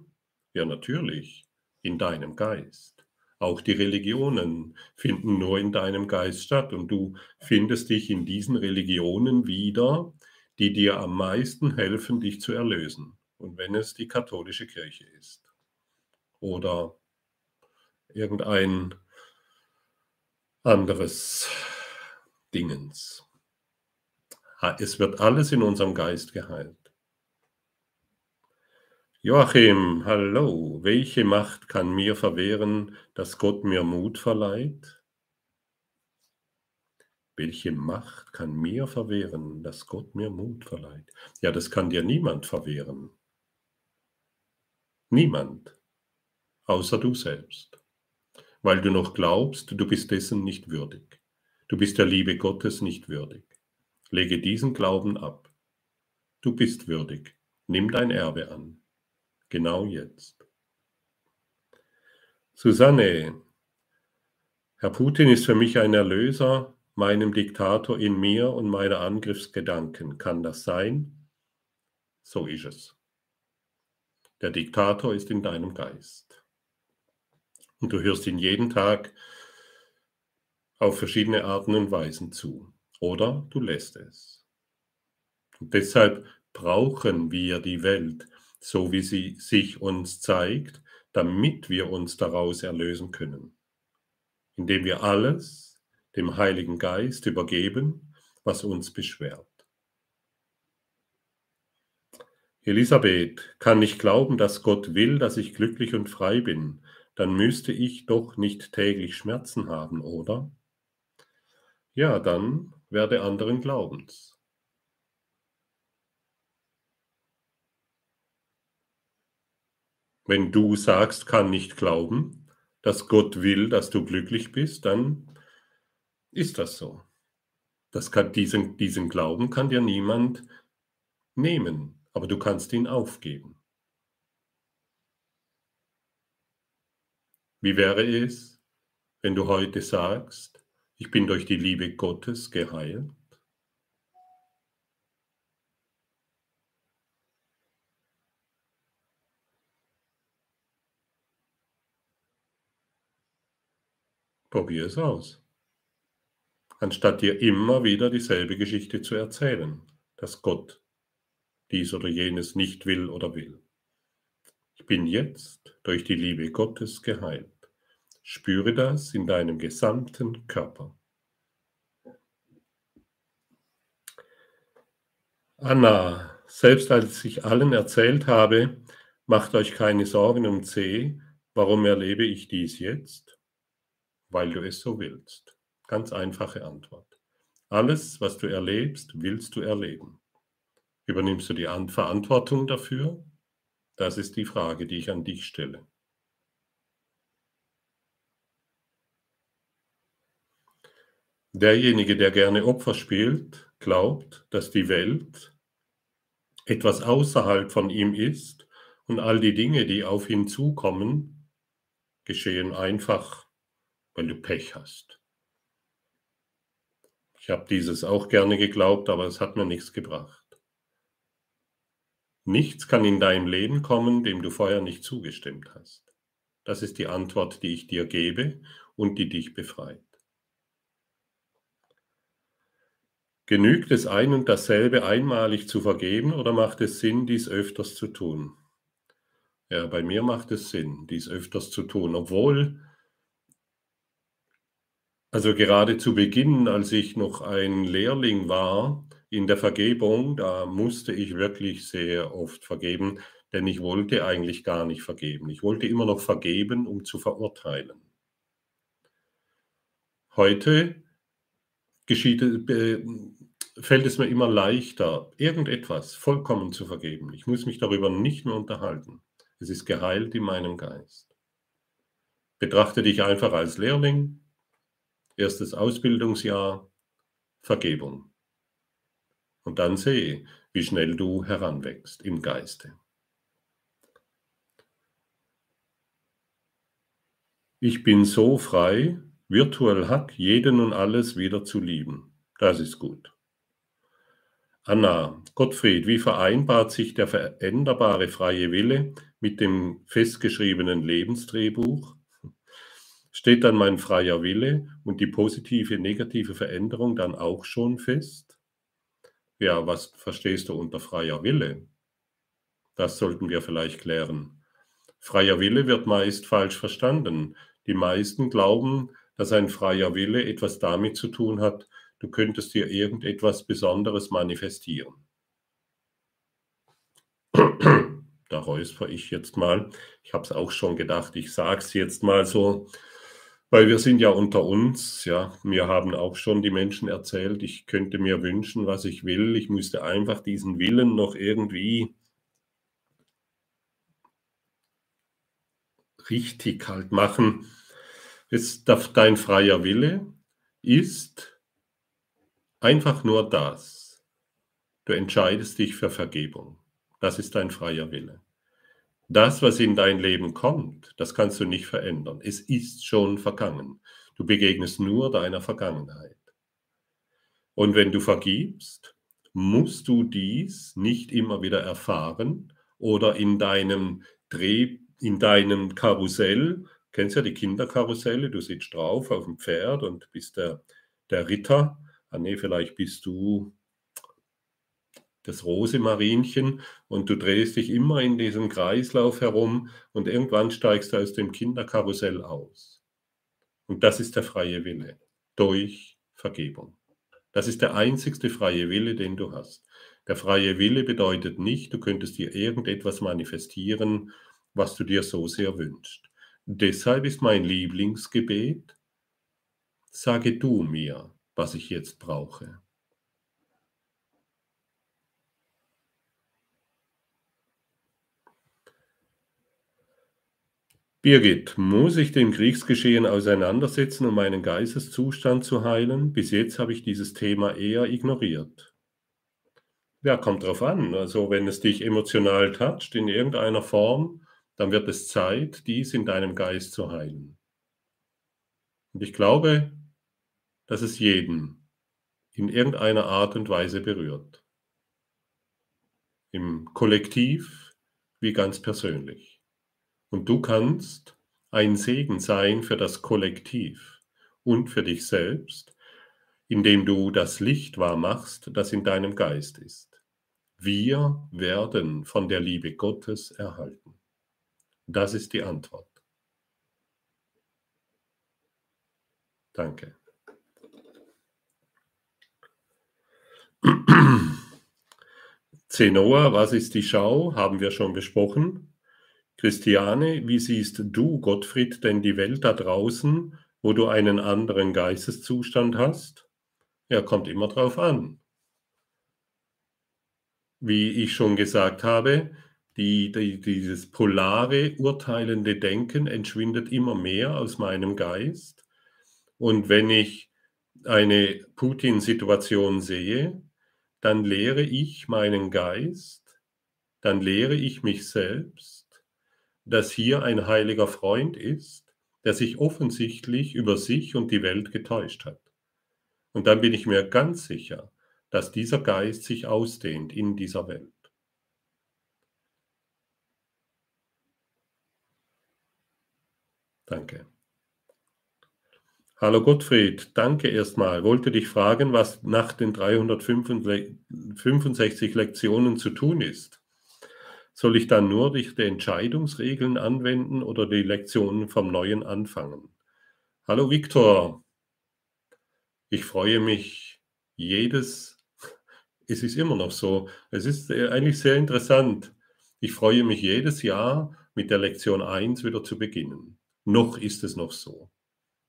Ja, natürlich, in deinem Geist. Auch die Religionen finden nur in deinem Geist statt und du findest dich in diesen Religionen wieder, die dir am meisten helfen, dich zu erlösen. Und wenn es die katholische Kirche ist oder irgendein anderes Dingens. Es wird alles in unserem Geist geheilt. Joachim, hallo. Welche Macht kann mir verwehren, dass Gott mir Mut verleiht? Welche Macht kann mir verwehren, dass Gott mir Mut verleiht? Ja, das kann dir niemand verwehren. Niemand, außer du selbst, weil du noch glaubst, du bist dessen nicht würdig. Du bist der Liebe Gottes nicht würdig. Lege diesen Glauben ab. Du bist würdig. Nimm dein Erbe an. Genau jetzt. Susanne, Herr Putin ist für mich ein Erlöser, meinem Diktator in mir und meiner Angriffsgedanken. Kann das sein? So ist es. Der Diktator ist in deinem Geist. Und du hörst ihn jeden Tag auf verschiedene Arten und Weisen zu oder du lässt es. Und deshalb brauchen wir die Welt, so wie sie sich uns zeigt, damit wir uns daraus erlösen können, indem wir alles dem Heiligen Geist übergeben, was uns beschwert. Elisabeth kann nicht glauben, dass Gott will, dass ich glücklich und frei bin, dann müsste ich doch nicht täglich Schmerzen haben, oder? Ja, dann werde anderen Glaubens. Wenn du sagst, kann nicht glauben, dass Gott will, dass du glücklich bist, dann ist das so. Das kann, diesen, diesen Glauben kann dir niemand nehmen, aber du kannst ihn aufgeben. Wie wäre es, wenn du heute sagst, ich bin durch die Liebe Gottes geheilt? Probier es aus. Anstatt dir immer wieder dieselbe Geschichte zu erzählen, dass Gott dies oder jenes nicht will oder will. Ich bin jetzt durch die Liebe Gottes geheilt. Spüre das in deinem gesamten Körper. Anna, selbst als ich allen erzählt habe, macht euch keine Sorgen um C, warum erlebe ich dies jetzt? Weil du es so willst. Ganz einfache Antwort. Alles, was du erlebst, willst du erleben. Übernimmst du die Verantwortung dafür? Das ist die Frage, die ich an dich stelle. Derjenige, der gerne Opfer spielt, glaubt, dass die Welt etwas außerhalb von ihm ist und all die Dinge, die auf ihn zukommen, geschehen einfach, weil du Pech hast. Ich habe dieses auch gerne geglaubt, aber es hat mir nichts gebracht. Nichts kann in dein Leben kommen, dem du vorher nicht zugestimmt hast. Das ist die Antwort, die ich dir gebe und die dich befreit. Genügt es ein und dasselbe einmalig zu vergeben oder macht es Sinn, dies öfters zu tun? Ja, bei mir macht es Sinn, dies öfters zu tun, obwohl, also gerade zu Beginn, als ich noch ein Lehrling war in der Vergebung, da musste ich wirklich sehr oft vergeben, denn ich wollte eigentlich gar nicht vergeben. Ich wollte immer noch vergeben, um zu verurteilen. Heute geschieht, äh, fällt es mir immer leichter, irgendetwas vollkommen zu vergeben. Ich muss mich darüber nicht mehr unterhalten. Es ist geheilt in meinem Geist. Betrachte dich einfach als Lehrling, erstes Ausbildungsjahr, Vergebung. Und dann sehe, wie schnell du heranwächst im Geiste. Ich bin so frei, virtuell Hack, jeden und alles wieder zu lieben. Das ist gut. Anna, Gottfried, wie vereinbart sich der veränderbare freie Wille mit dem festgeschriebenen Lebensdrehbuch? Steht dann mein freier Wille und die positive, negative Veränderung dann auch schon fest? Ja, was verstehst du unter freier Wille? Das sollten wir vielleicht klären. Freier Wille wird meist falsch verstanden. Die meisten glauben, dass ein freier Wille etwas damit zu tun hat, du könntest dir irgendetwas Besonderes manifestieren. Da räusper ich jetzt mal. Ich habe es auch schon gedacht, ich sage es jetzt mal so, weil wir sind ja unter uns. Ja, mir haben auch schon die Menschen erzählt, ich könnte mir wünschen, was ich will. Ich müsste einfach diesen Willen noch irgendwie richtig halt machen. Jetzt dein freier Wille ist Einfach nur das. Du entscheidest dich für Vergebung. Das ist dein freier Wille. Das, was in dein Leben kommt, das kannst du nicht verändern. Es ist schon vergangen. Du begegnest nur deiner Vergangenheit. Und wenn du vergibst, musst du dies nicht immer wieder erfahren oder in deinem Dreh, in deinem Karussell, kennst ja die Kinderkarusselle, du sitzt drauf auf dem Pferd und bist der, der Ritter ah nee, vielleicht bist du das Rosemarinchen und du drehst dich immer in diesem Kreislauf herum und irgendwann steigst du aus dem Kinderkarussell aus. Und das ist der freie Wille durch Vergebung. Das ist der einzigste freie Wille, den du hast. Der freie Wille bedeutet nicht, du könntest dir irgendetwas manifestieren, was du dir so sehr wünschst. Deshalb ist mein Lieblingsgebet, sage du mir, was ich jetzt brauche. Birgit, muss ich dem Kriegsgeschehen auseinandersetzen, um meinen Geisteszustand zu heilen? Bis jetzt habe ich dieses Thema eher ignoriert. Ja, kommt drauf an. Also, wenn es dich emotional toucht in irgendeiner Form, dann wird es Zeit, dies in deinem Geist zu heilen. Und ich glaube, dass es jeden in irgendeiner Art und Weise berührt. Im Kollektiv wie ganz persönlich. Und du kannst ein Segen sein für das Kollektiv und für dich selbst, indem du das Licht wahr machst, das in deinem Geist ist. Wir werden von der Liebe Gottes erhalten. Das ist die Antwort. Danke. Zenoa, was ist die Schau? Haben wir schon besprochen. Christiane, wie siehst du, Gottfried, denn die Welt da draußen, wo du einen anderen Geisteszustand hast? Ja, kommt immer drauf an. Wie ich schon gesagt habe, die, die, dieses polare, urteilende Denken entschwindet immer mehr aus meinem Geist. Und wenn ich eine Putin-Situation sehe, dann lehre ich meinen Geist, dann lehre ich mich selbst, dass hier ein heiliger Freund ist, der sich offensichtlich über sich und die Welt getäuscht hat. Und dann bin ich mir ganz sicher, dass dieser Geist sich ausdehnt in dieser Welt. Danke. Hallo Gottfried, danke erstmal. Wollte dich fragen, was nach den 365 Lektionen zu tun ist. Soll ich dann nur die Entscheidungsregeln anwenden oder die Lektionen vom Neuen anfangen? Hallo Viktor, ich freue mich jedes, es ist immer noch so, es ist äh, eigentlich sehr interessant. Ich freue mich jedes Jahr mit der Lektion 1 wieder zu beginnen. Noch ist es noch so.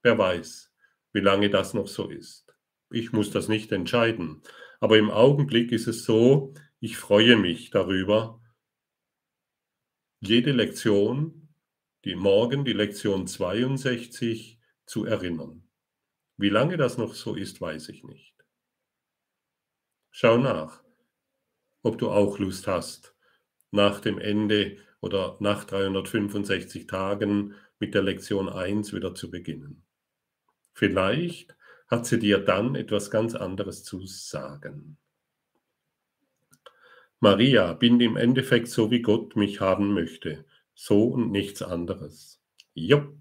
Wer weiß, wie lange das noch so ist. Ich muss das nicht entscheiden. Aber im Augenblick ist es so, ich freue mich darüber, jede Lektion, die morgen die Lektion 62, zu erinnern. Wie lange das noch so ist, weiß ich nicht. Schau nach, ob du auch Lust hast, nach dem Ende oder nach 365 Tagen mit der Lektion 1 wieder zu beginnen. Vielleicht hat sie dir dann etwas ganz anderes zu sagen. Maria, bin im Endeffekt so, wie Gott mich haben möchte. So und nichts anderes. Jupp.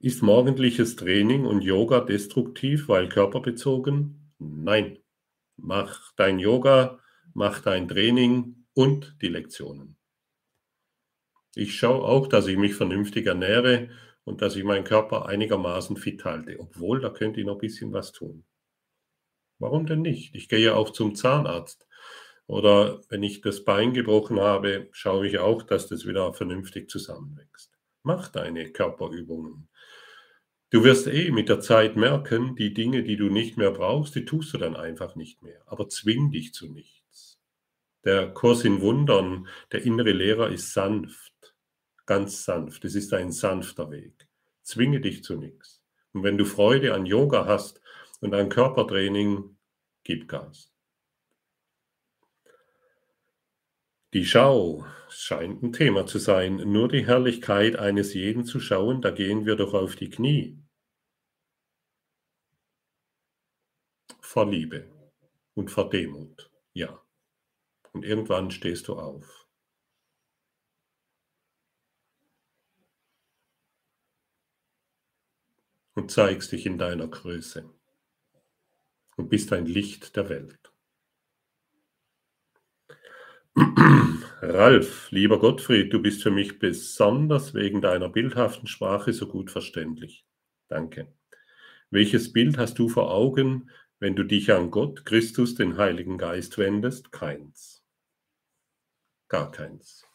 Ist morgendliches Training und Yoga destruktiv, weil körperbezogen? Nein. Mach dein Yoga, mach dein Training und die Lektionen. Ich schaue auch, dass ich mich vernünftig ernähre und dass ich meinen Körper einigermaßen fit halte, obwohl da könnte ich noch ein bisschen was tun. Warum denn nicht? Ich gehe ja auch zum Zahnarzt. Oder wenn ich das Bein gebrochen habe, schaue ich auch, dass das wieder vernünftig zusammenwächst. Mach deine Körperübungen. Du wirst eh mit der Zeit merken, die Dinge, die du nicht mehr brauchst, die tust du dann einfach nicht mehr. Aber zwing dich zu nichts. Der Kurs in Wundern, der innere Lehrer ist sanft ganz sanft. Es ist ein sanfter Weg. Zwinge dich zu nichts. Und wenn du Freude an Yoga hast und an Körpertraining, gib Gas. Die Schau scheint ein Thema zu sein. Nur die Herrlichkeit eines jeden zu schauen, da gehen wir doch auf die Knie. Vor Liebe und vor Demut, ja. Und irgendwann stehst du auf. und zeigst dich in deiner Größe und bist ein Licht der Welt. Ralf, lieber Gottfried, du bist für mich besonders wegen deiner bildhaften Sprache so gut verständlich. Danke. Welches Bild hast du vor Augen, wenn du dich an Gott, Christus, den Heiligen Geist wendest? Keins. Gar keins.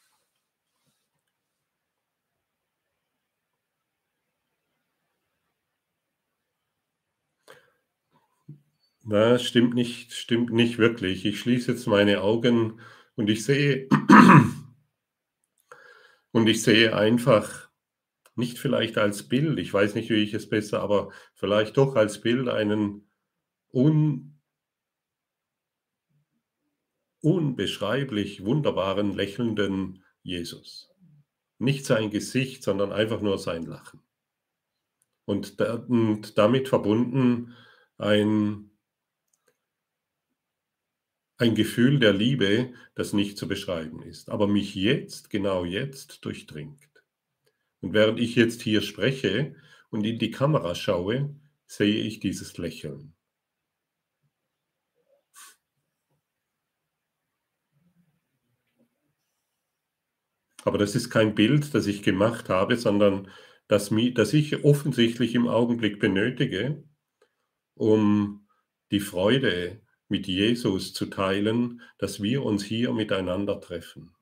Na, stimmt nicht, stimmt nicht wirklich. Ich schließe jetzt meine Augen und ich sehe, und ich sehe einfach, nicht vielleicht als Bild, ich weiß nicht, wie ich es besser, aber vielleicht doch als Bild einen un, unbeschreiblich wunderbaren, lächelnden Jesus. Nicht sein Gesicht, sondern einfach nur sein Lachen. Und, da, und damit verbunden ein ein Gefühl der Liebe, das nicht zu beschreiben ist, aber mich jetzt, genau jetzt, durchdringt. Und während ich jetzt hier spreche und in die Kamera schaue, sehe ich dieses Lächeln. Aber das ist kein Bild, das ich gemacht habe, sondern das, das ich offensichtlich im Augenblick benötige, um die Freude mit Jesus zu teilen, dass wir uns hier miteinander treffen.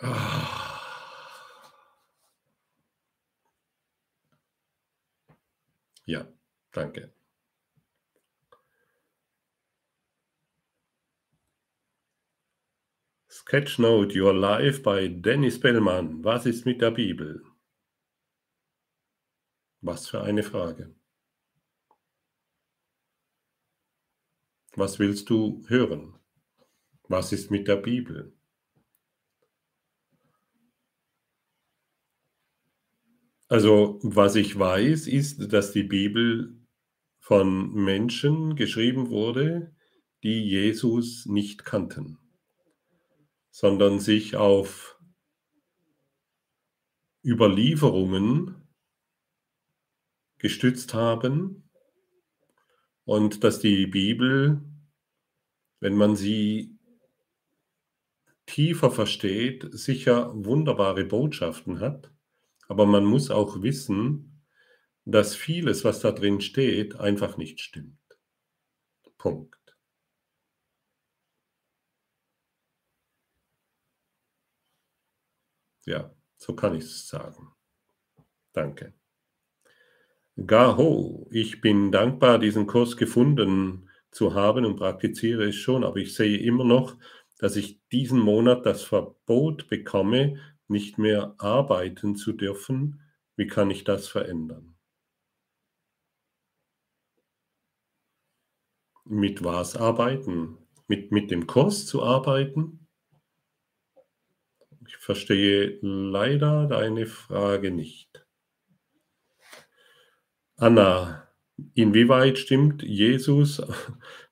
Ah. Ja, danke. Sketchnote Your Life bei Dennis Bellmann. Was ist mit der Bibel? Was für eine Frage. Was willst du hören? Was ist mit der Bibel? Also, was ich weiß, ist, dass die Bibel von Menschen geschrieben wurde, die Jesus nicht kannten sondern sich auf Überlieferungen gestützt haben und dass die Bibel, wenn man sie tiefer versteht, sicher wunderbare Botschaften hat, aber man muss auch wissen, dass vieles, was da drin steht, einfach nicht stimmt. Punkt. Ja, so kann ich es sagen. Danke. Gaho, ich bin dankbar, diesen Kurs gefunden zu haben und praktiziere es schon, aber ich sehe immer noch, dass ich diesen Monat das Verbot bekomme, nicht mehr arbeiten zu dürfen. Wie kann ich das verändern? Mit was arbeiten? Mit, mit dem Kurs zu arbeiten? Ich verstehe leider deine Frage nicht. Anna, inwieweit stimmt Jesus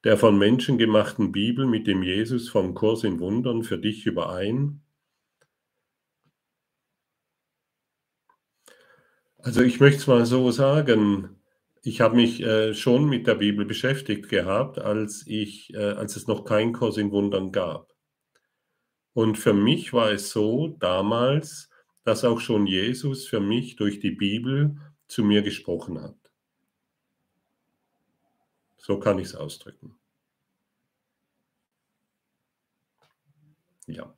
der von Menschen gemachten Bibel mit dem Jesus vom Kurs in Wundern für dich überein? Also ich möchte es mal so sagen, ich habe mich äh, schon mit der Bibel beschäftigt gehabt, als, ich, äh, als es noch keinen Kurs in Wundern gab. Und für mich war es so damals, dass auch schon Jesus für mich durch die Bibel zu mir gesprochen hat. So kann ich es ausdrücken. Ja.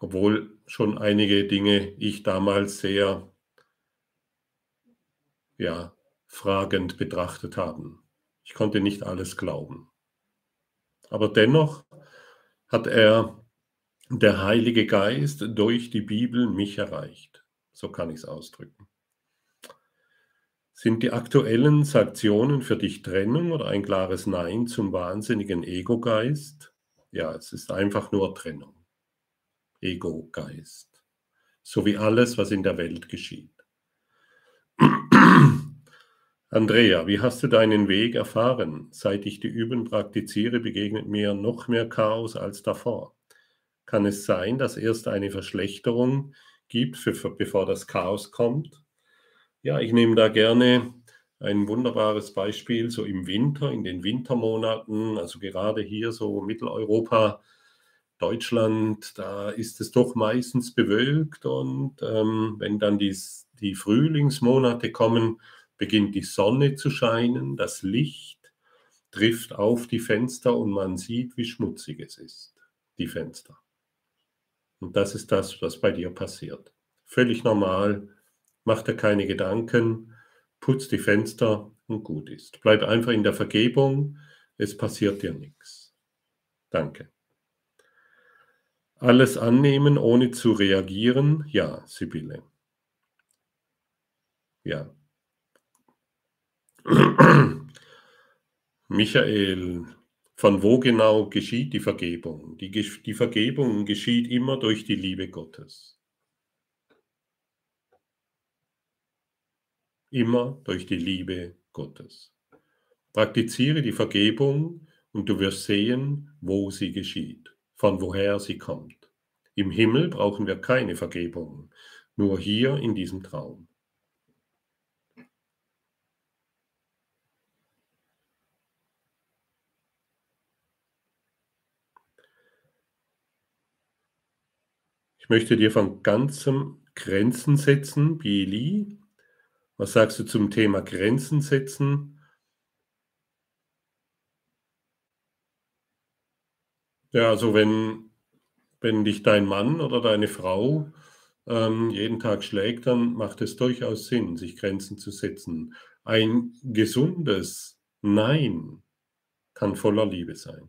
Obwohl schon einige Dinge ich damals sehr ja, fragend betrachtet haben. Ich konnte nicht alles glauben. Aber dennoch hat er, der Heilige Geist, durch die Bibel mich erreicht. So kann ich es ausdrücken. Sind die aktuellen Sanktionen für dich Trennung oder ein klares Nein zum wahnsinnigen Ego-Geist? Ja, es ist einfach nur Trennung. Ego-Geist. So wie alles, was in der Welt geschieht. Andrea, wie hast du deinen Weg erfahren? Seit ich die Üben praktiziere, begegnet mir noch mehr Chaos als davor. Kann es sein, dass erst eine Verschlechterung gibt, für, bevor das Chaos kommt? Ja, ich nehme da gerne ein wunderbares Beispiel, so im Winter, in den Wintermonaten, also gerade hier so Mitteleuropa, Deutschland, da ist es doch meistens bewölkt und ähm, wenn dann die, die Frühlingsmonate kommen, beginnt die Sonne zu scheinen, das Licht trifft auf die Fenster und man sieht, wie schmutzig es ist, die Fenster. Und das ist das, was bei dir passiert. Völlig normal, mach dir keine Gedanken, putz die Fenster und gut ist. Bleib einfach in der Vergebung, es passiert dir nichts. Danke. Alles annehmen, ohne zu reagieren? Ja, Sibylle. Ja, Michael, von wo genau geschieht die Vergebung? Die, die Vergebung geschieht immer durch die Liebe Gottes. Immer durch die Liebe Gottes. Praktiziere die Vergebung und du wirst sehen, wo sie geschieht, von woher sie kommt. Im Himmel brauchen wir keine Vergebung, nur hier in diesem Traum. Ich möchte dir von ganzem Grenzen setzen, Billy. Was sagst du zum Thema Grenzen setzen? Ja, also wenn, wenn dich dein Mann oder deine Frau ähm, jeden Tag schlägt, dann macht es durchaus Sinn, sich Grenzen zu setzen. Ein gesundes Nein kann voller Liebe sein.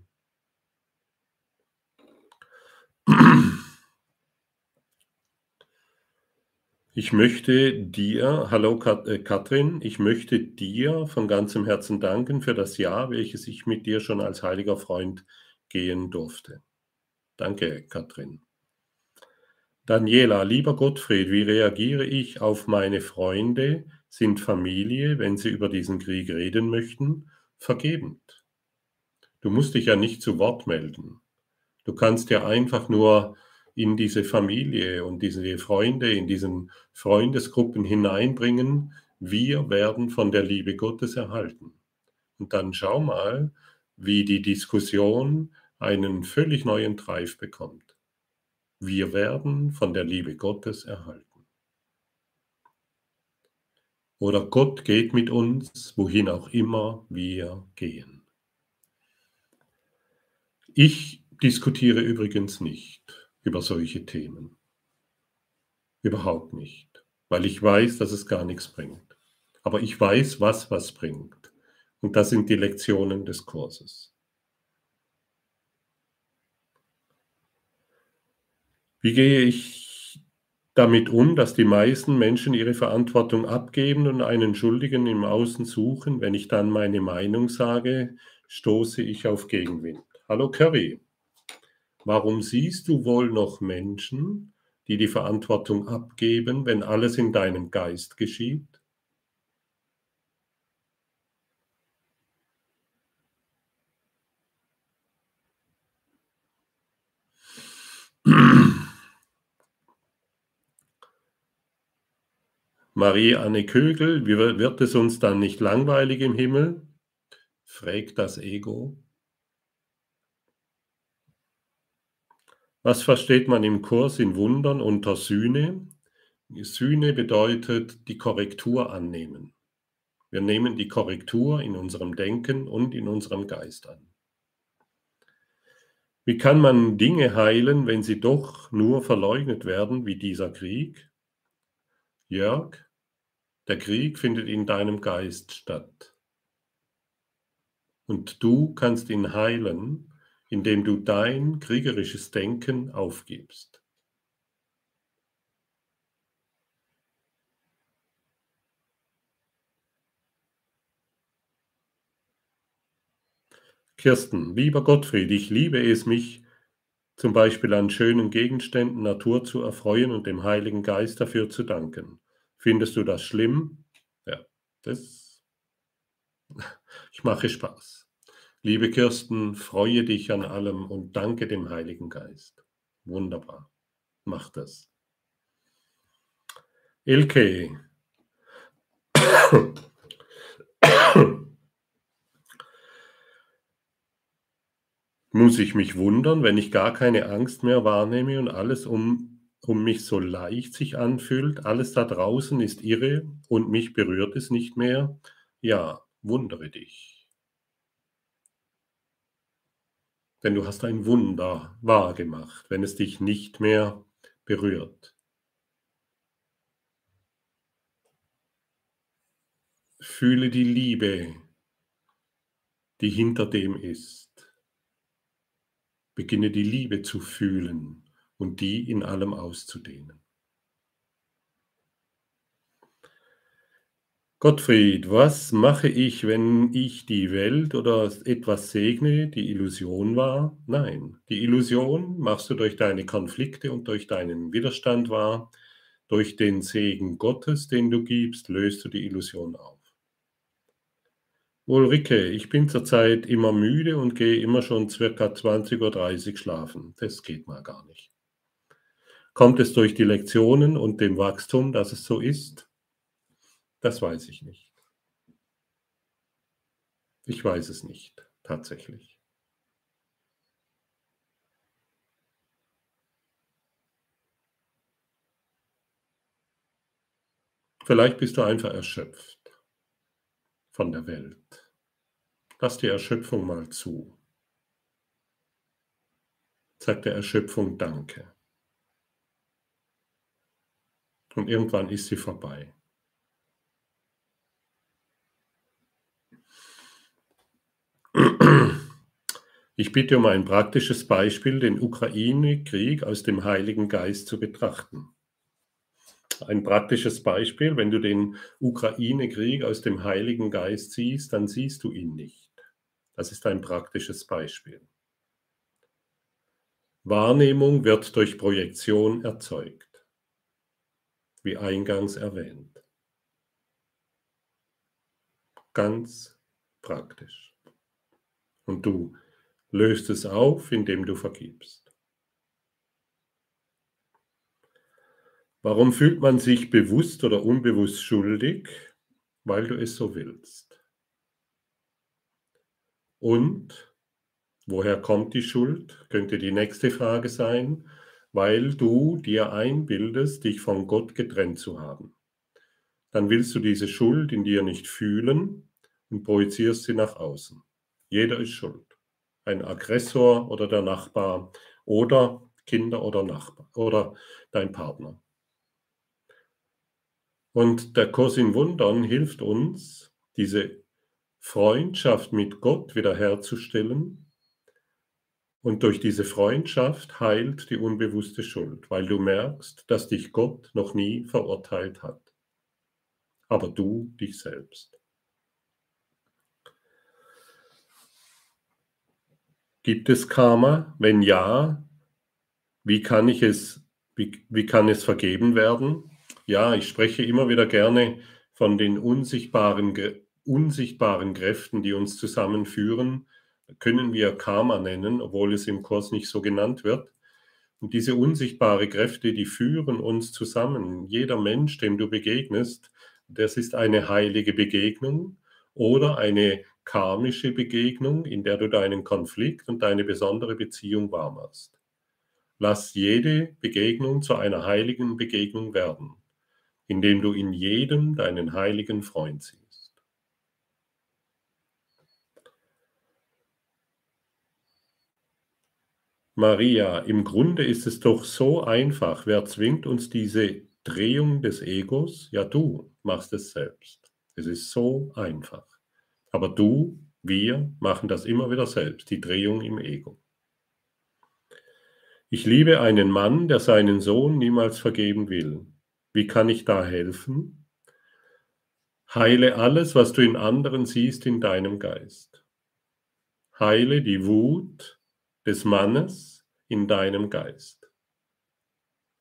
Ich möchte dir, hallo Kat, äh, Katrin, ich möchte dir von ganzem Herzen danken für das Jahr, welches ich mit dir schon als heiliger Freund gehen durfte. Danke, Katrin. Daniela, lieber Gottfried, wie reagiere ich auf meine Freunde, sind Familie, wenn sie über diesen Krieg reden möchten, vergebend. Du musst dich ja nicht zu Wort melden. Du kannst ja einfach nur in diese Familie und diese Freunde, in diesen Freundesgruppen hineinbringen, wir werden von der Liebe Gottes erhalten. Und dann schau mal, wie die Diskussion einen völlig neuen Treif bekommt. Wir werden von der Liebe Gottes erhalten. Oder Gott geht mit uns, wohin auch immer wir gehen. Ich diskutiere übrigens nicht über solche Themen. Überhaupt nicht, weil ich weiß, dass es gar nichts bringt. Aber ich weiß, was was bringt. Und das sind die Lektionen des Kurses. Wie gehe ich damit um, dass die meisten Menschen ihre Verantwortung abgeben und einen Schuldigen im Außen suchen? Wenn ich dann meine Meinung sage, stoße ich auf Gegenwind. Hallo Curry. Warum siehst du wohl noch Menschen, die die Verantwortung abgeben, wenn alles in deinem Geist geschieht? Marie-Anne Kögel, wird es uns dann nicht langweilig im Himmel? fragt das Ego. Was versteht man im Kurs in Wundern unter Sühne? Sühne bedeutet die Korrektur annehmen. Wir nehmen die Korrektur in unserem Denken und in unserem Geist an. Wie kann man Dinge heilen, wenn sie doch nur verleugnet werden, wie dieser Krieg? Jörg, der Krieg findet in deinem Geist statt. Und du kannst ihn heilen, indem du dein kriegerisches Denken aufgibst. Kirsten, lieber Gottfried, ich liebe es, mich zum Beispiel an schönen Gegenständen Natur zu erfreuen und dem Heiligen Geist dafür zu danken. Findest du das schlimm? Ja, das. Ich mache Spaß. Liebe Kirsten, freue dich an allem und danke dem Heiligen Geist. Wunderbar. Mach das. Ilke. Muss ich mich wundern, wenn ich gar keine Angst mehr wahrnehme und alles um, um mich so leicht sich anfühlt? Alles da draußen ist irre und mich berührt es nicht mehr? Ja, wundere dich. Denn du hast ein Wunder wahrgemacht, wenn es dich nicht mehr berührt. Fühle die Liebe, die hinter dem ist. Beginne die Liebe zu fühlen und die in allem auszudehnen. Gottfried, was mache ich, wenn ich die Welt oder etwas segne, die Illusion war? Nein, die Illusion machst du durch deine Konflikte und durch deinen Widerstand wahr. Durch den Segen Gottes, den du gibst, löst du die Illusion auf. Ulrike, ich bin zurzeit immer müde und gehe immer schon circa 20.30 Uhr schlafen. Das geht mal gar nicht. Kommt es durch die Lektionen und dem Wachstum, dass es so ist? Das weiß ich nicht. Ich weiß es nicht, tatsächlich. Vielleicht bist du einfach erschöpft von der Welt. Lass die Erschöpfung mal zu. Sag der Erschöpfung Danke. Und irgendwann ist sie vorbei. Ich bitte um ein praktisches Beispiel, den Ukraine-Krieg aus dem Heiligen Geist zu betrachten. Ein praktisches Beispiel, wenn du den Ukraine-Krieg aus dem Heiligen Geist siehst, dann siehst du ihn nicht. Das ist ein praktisches Beispiel. Wahrnehmung wird durch Projektion erzeugt, wie eingangs erwähnt. Ganz praktisch. Und du löst es auf, indem du vergibst. Warum fühlt man sich bewusst oder unbewusst schuldig? Weil du es so willst. Und woher kommt die Schuld? Könnte die nächste Frage sein, weil du dir einbildest, dich von Gott getrennt zu haben. Dann willst du diese Schuld in dir nicht fühlen und projizierst sie nach außen. Jeder ist schuld. Ein Aggressor oder der Nachbar oder Kinder oder Nachbar oder dein Partner. Und der Kurs in Wundern hilft uns, diese Freundschaft mit Gott wiederherzustellen. Und durch diese Freundschaft heilt die unbewusste Schuld, weil du merkst, dass dich Gott noch nie verurteilt hat. Aber du dich selbst. Gibt es Karma? Wenn ja, wie kann ich es, wie, wie kann es vergeben werden? Ja, ich spreche immer wieder gerne von den unsichtbaren, unsichtbaren Kräften, die uns zusammenführen. Können wir Karma nennen, obwohl es im Kurs nicht so genannt wird. Und diese unsichtbaren Kräfte, die führen uns zusammen. Jeder Mensch, dem du begegnest, das ist eine heilige Begegnung oder eine karmische Begegnung, in der du deinen Konflikt und deine besondere Beziehung wahrmachst. Lass jede Begegnung zu einer heiligen Begegnung werden indem du in jedem deinen heiligen Freund siehst. Maria, im Grunde ist es doch so einfach. Wer zwingt uns diese Drehung des Egos? Ja, du machst es selbst. Es ist so einfach. Aber du, wir machen das immer wieder selbst, die Drehung im Ego. Ich liebe einen Mann, der seinen Sohn niemals vergeben will. Wie kann ich da helfen? Heile alles, was du in anderen siehst, in deinem Geist. Heile die Wut des Mannes in deinem Geist.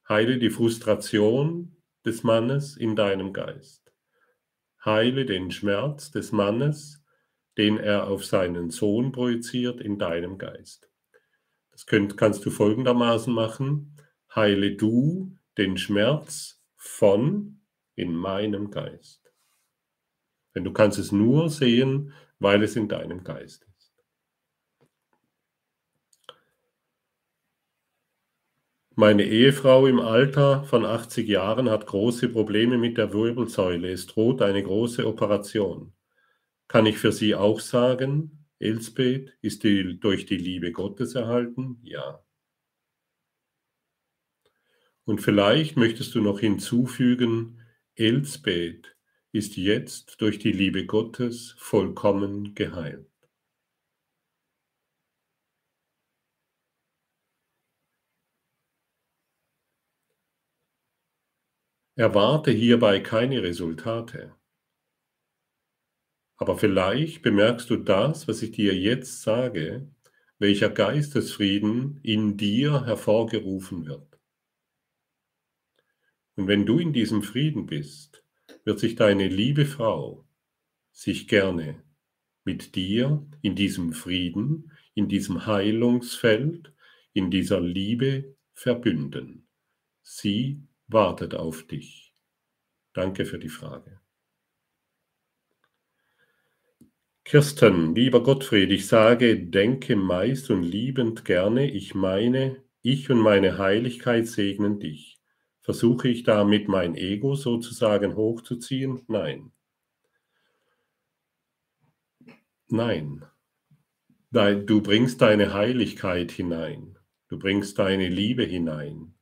Heile die Frustration des Mannes in deinem Geist. Heile den Schmerz des Mannes, den er auf seinen Sohn projiziert, in deinem Geist. Das könnt, kannst du folgendermaßen machen. Heile du den Schmerz von in meinem Geist. Denn du kannst es nur sehen, weil es in deinem Geist ist. Meine Ehefrau im Alter von 80 Jahren hat große Probleme mit der Wirbelsäule. Es droht eine große Operation. Kann ich für sie auch sagen, Elsbeth ist die, durch die Liebe Gottes erhalten? Ja. Und vielleicht möchtest du noch hinzufügen, Elsbeth ist jetzt durch die Liebe Gottes vollkommen geheilt. Erwarte hierbei keine Resultate. Aber vielleicht bemerkst du das, was ich dir jetzt sage, welcher Geistesfrieden in dir hervorgerufen wird. Und wenn du in diesem Frieden bist, wird sich deine liebe Frau sich gerne mit dir in diesem Frieden, in diesem Heilungsfeld, in dieser Liebe verbünden. Sie wartet auf dich. Danke für die Frage. Kirsten, lieber Gottfried, ich sage, denke meist und liebend gerne, ich meine, ich und meine Heiligkeit segnen dich. Versuche ich damit mein Ego sozusagen hochzuziehen? Nein. Nein. Du bringst deine Heiligkeit hinein. Du bringst deine Liebe hinein.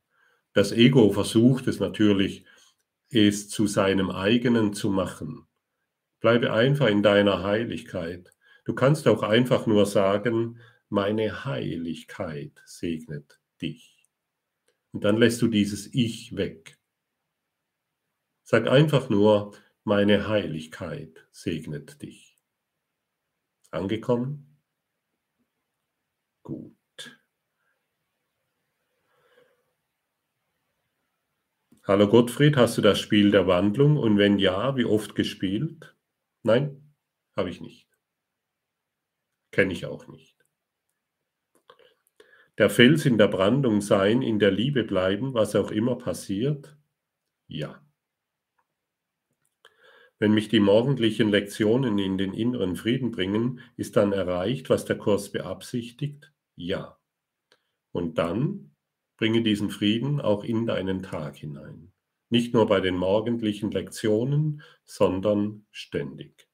Das Ego versucht es natürlich, es zu seinem eigenen zu machen. Bleibe einfach in deiner Heiligkeit. Du kannst auch einfach nur sagen, meine Heiligkeit segnet dich. Und dann lässt du dieses Ich weg. Sag einfach nur, meine Heiligkeit segnet dich. Angekommen? Gut. Hallo Gottfried, hast du das Spiel der Wandlung und wenn ja, wie oft gespielt? Nein, habe ich nicht. Kenne ich auch nicht der Fels in der Brandung sein, in der Liebe bleiben, was auch immer passiert? Ja. Wenn mich die morgendlichen Lektionen in den inneren Frieden bringen, ist dann erreicht, was der Kurs beabsichtigt? Ja. Und dann bringe diesen Frieden auch in deinen Tag hinein. Nicht nur bei den morgendlichen Lektionen, sondern ständig.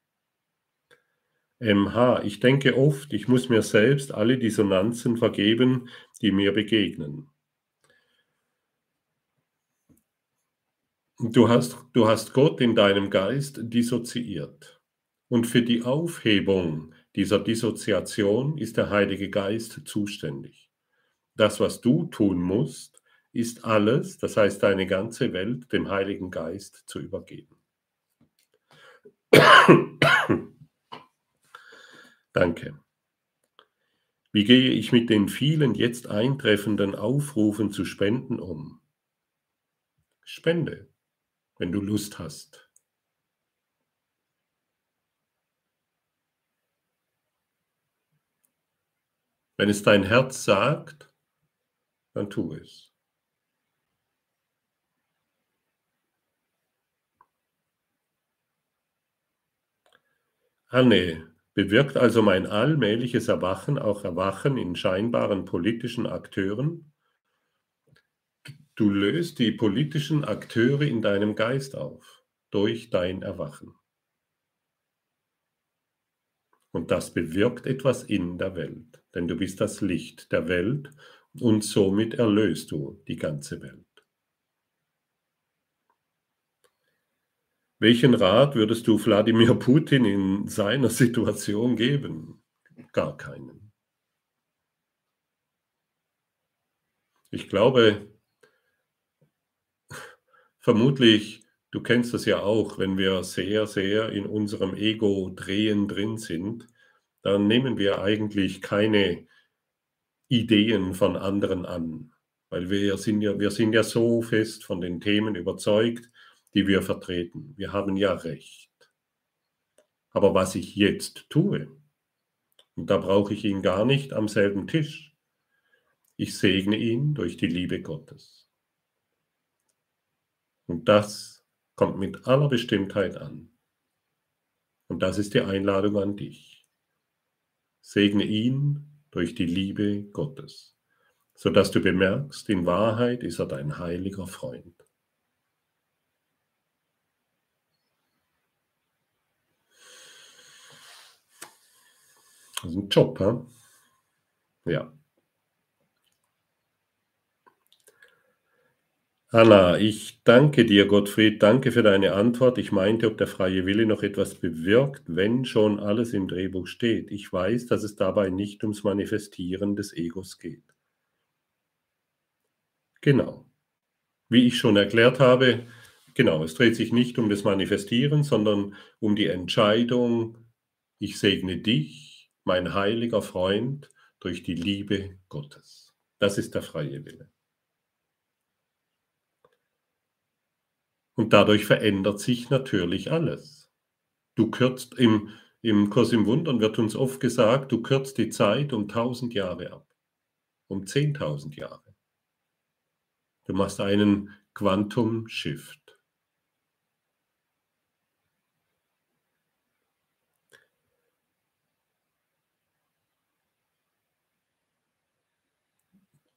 MH. Ich denke oft, ich muss mir selbst alle Dissonanzen vergeben, die mir begegnen. Du hast, du hast Gott in deinem Geist dissoziiert. Und für die Aufhebung dieser Dissoziation ist der Heilige Geist zuständig. Das, was du tun musst, ist alles, das heißt deine ganze Welt, dem Heiligen Geist zu übergeben. Danke. Wie gehe ich mit den vielen jetzt eintreffenden Aufrufen zu Spenden um? Spende, wenn du Lust hast. Wenn es dein Herz sagt, dann tu es. Anne, Bewirkt also mein allmähliches Erwachen auch Erwachen in scheinbaren politischen Akteuren? Du löst die politischen Akteure in deinem Geist auf durch dein Erwachen. Und das bewirkt etwas in der Welt, denn du bist das Licht der Welt und somit erlöst du die ganze Welt. Welchen Rat würdest du Wladimir Putin in seiner Situation geben? Gar keinen. Ich glaube, vermutlich, du kennst das ja auch, wenn wir sehr, sehr in unserem Ego-Drehen drin sind, dann nehmen wir eigentlich keine Ideen von anderen an, weil wir sind ja, wir sind ja so fest von den Themen überzeugt, die wir vertreten. Wir haben ja recht. Aber was ich jetzt tue, und da brauche ich ihn gar nicht am selben Tisch, ich segne ihn durch die Liebe Gottes. Und das kommt mit aller Bestimmtheit an. Und das ist die Einladung an dich. Segne ihn durch die Liebe Gottes, sodass du bemerkst, in Wahrheit ist er dein heiliger Freund. Das ist ein Job, hä? Ja. Anna, ich danke dir, Gottfried, danke für deine Antwort. Ich meinte, ob der freie Wille noch etwas bewirkt, wenn schon alles im Drehbuch steht. Ich weiß, dass es dabei nicht ums Manifestieren des Egos geht. Genau. Wie ich schon erklärt habe, genau, es dreht sich nicht um das Manifestieren, sondern um die Entscheidung, ich segne dich, mein heiliger Freund, durch die Liebe Gottes. Das ist der freie Wille. Und dadurch verändert sich natürlich alles. Du kürzt im, Im Kurs im Wundern wird uns oft gesagt, du kürzt die Zeit um 1000 Jahre ab, um 10.000 Jahre. Du machst einen Quantum Shift.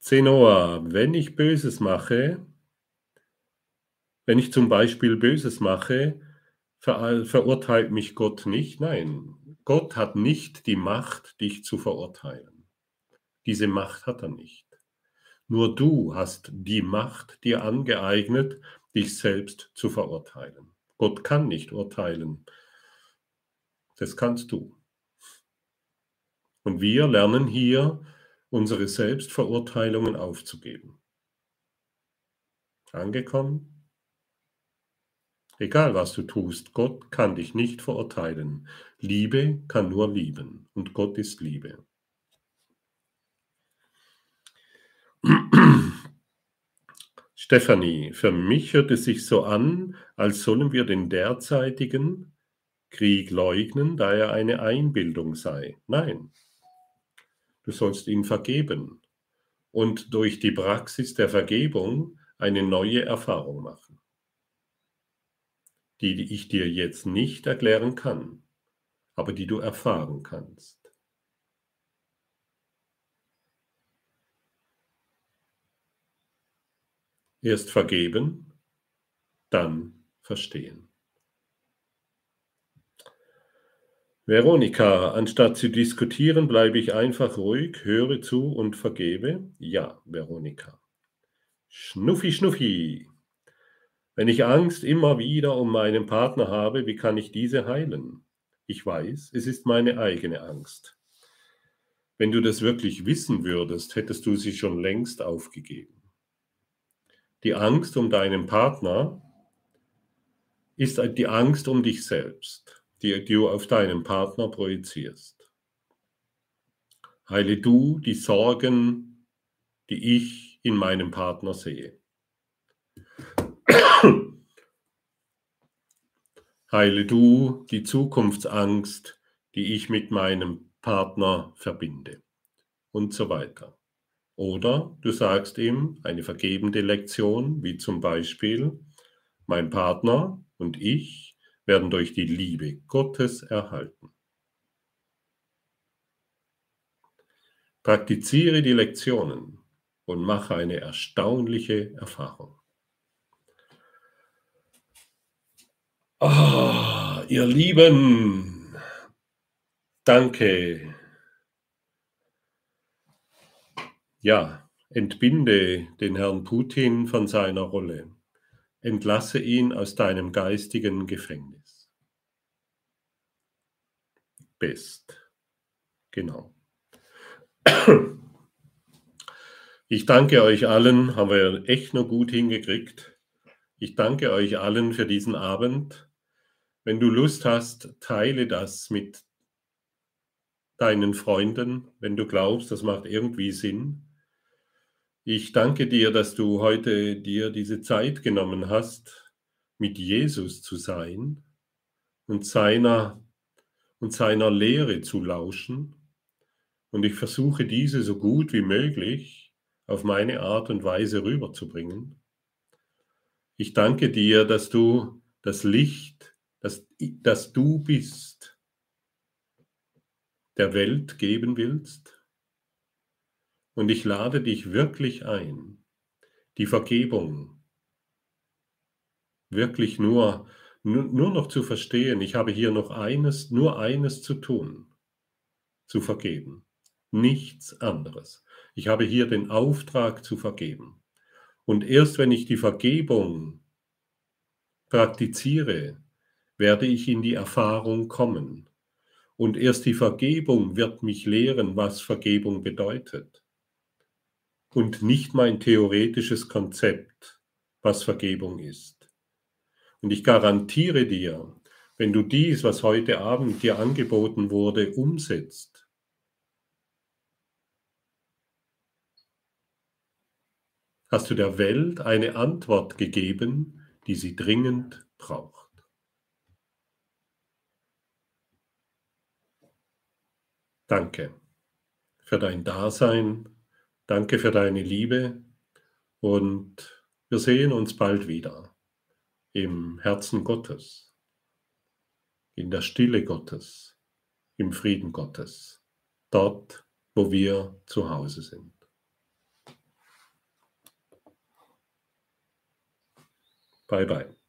Zenoa, wenn ich Böses mache, wenn ich zum Beispiel Böses mache, ver verurteilt mich Gott nicht. Nein, Gott hat nicht die Macht, dich zu verurteilen. Diese Macht hat er nicht. Nur du hast die Macht dir angeeignet, dich selbst zu verurteilen. Gott kann nicht urteilen. Das kannst du. Und wir lernen hier, unsere Selbstverurteilungen aufzugeben. Angekommen? Egal was du tust, Gott kann dich nicht verurteilen. Liebe kann nur lieben und Gott ist Liebe. Stefanie, für mich hört es sich so an, als sollen wir den derzeitigen Krieg leugnen, da er eine Einbildung sei. Nein, du sollst ihn vergeben und durch die Praxis der Vergebung eine neue Erfahrung machen, die ich dir jetzt nicht erklären kann, aber die du erfahren kannst. Erst vergeben, dann verstehen. Veronika, anstatt zu diskutieren, bleibe ich einfach ruhig, höre zu und vergebe? Ja, Veronika. Schnuffi, Schnuffi. Wenn ich Angst immer wieder um meinen Partner habe, wie kann ich diese heilen? Ich weiß, es ist meine eigene Angst. Wenn du das wirklich wissen würdest, hättest du sie schon längst aufgegeben. Die Angst um deinen Partner ist die Angst um dich selbst die du auf deinen Partner projizierst. Heile du die Sorgen, die ich in meinem Partner sehe. Heile du die Zukunftsangst, die ich mit meinem Partner verbinde. Und so weiter. Oder du sagst ihm eine vergebende Lektion, wie zum Beispiel, mein Partner und ich werden durch die Liebe Gottes erhalten. Praktiziere die Lektionen und mache eine erstaunliche Erfahrung. Ah, ihr Lieben, danke. Ja, entbinde den Herrn Putin von seiner Rolle entlasse ihn aus deinem geistigen Gefängnis. Best. Genau. Ich danke euch allen, haben wir echt noch gut hingekriegt. Ich danke euch allen für diesen Abend. Wenn du Lust hast, teile das mit deinen Freunden, wenn du glaubst, das macht irgendwie Sinn. Ich danke dir, dass du heute dir diese Zeit genommen hast, mit Jesus zu sein und seiner, und seiner Lehre zu lauschen. Und ich versuche diese so gut wie möglich auf meine Art und Weise rüberzubringen. Ich danke dir, dass du das Licht, das, das du bist, der Welt geben willst und ich lade dich wirklich ein, die Vergebung wirklich nur, nur noch zu verstehen. Ich habe hier noch eines, nur eines zu tun, zu vergeben. Nichts anderes. Ich habe hier den Auftrag zu vergeben. Und erst wenn ich die Vergebung praktiziere, werde ich in die Erfahrung kommen. Und erst die Vergebung wird mich lehren, was Vergebung bedeutet und nicht mein theoretisches Konzept, was Vergebung ist. Und ich garantiere dir, wenn du dies, was heute Abend dir angeboten wurde, umsetzt, hast du der Welt eine Antwort gegeben, die sie dringend braucht. danke für dein Dasein, danke für deine Liebe und wir sehen uns bald wieder im Herzen Gottes, in der Stille Gottes, im Frieden Gottes, dort, wo wir zu Hause sind. Bye bye.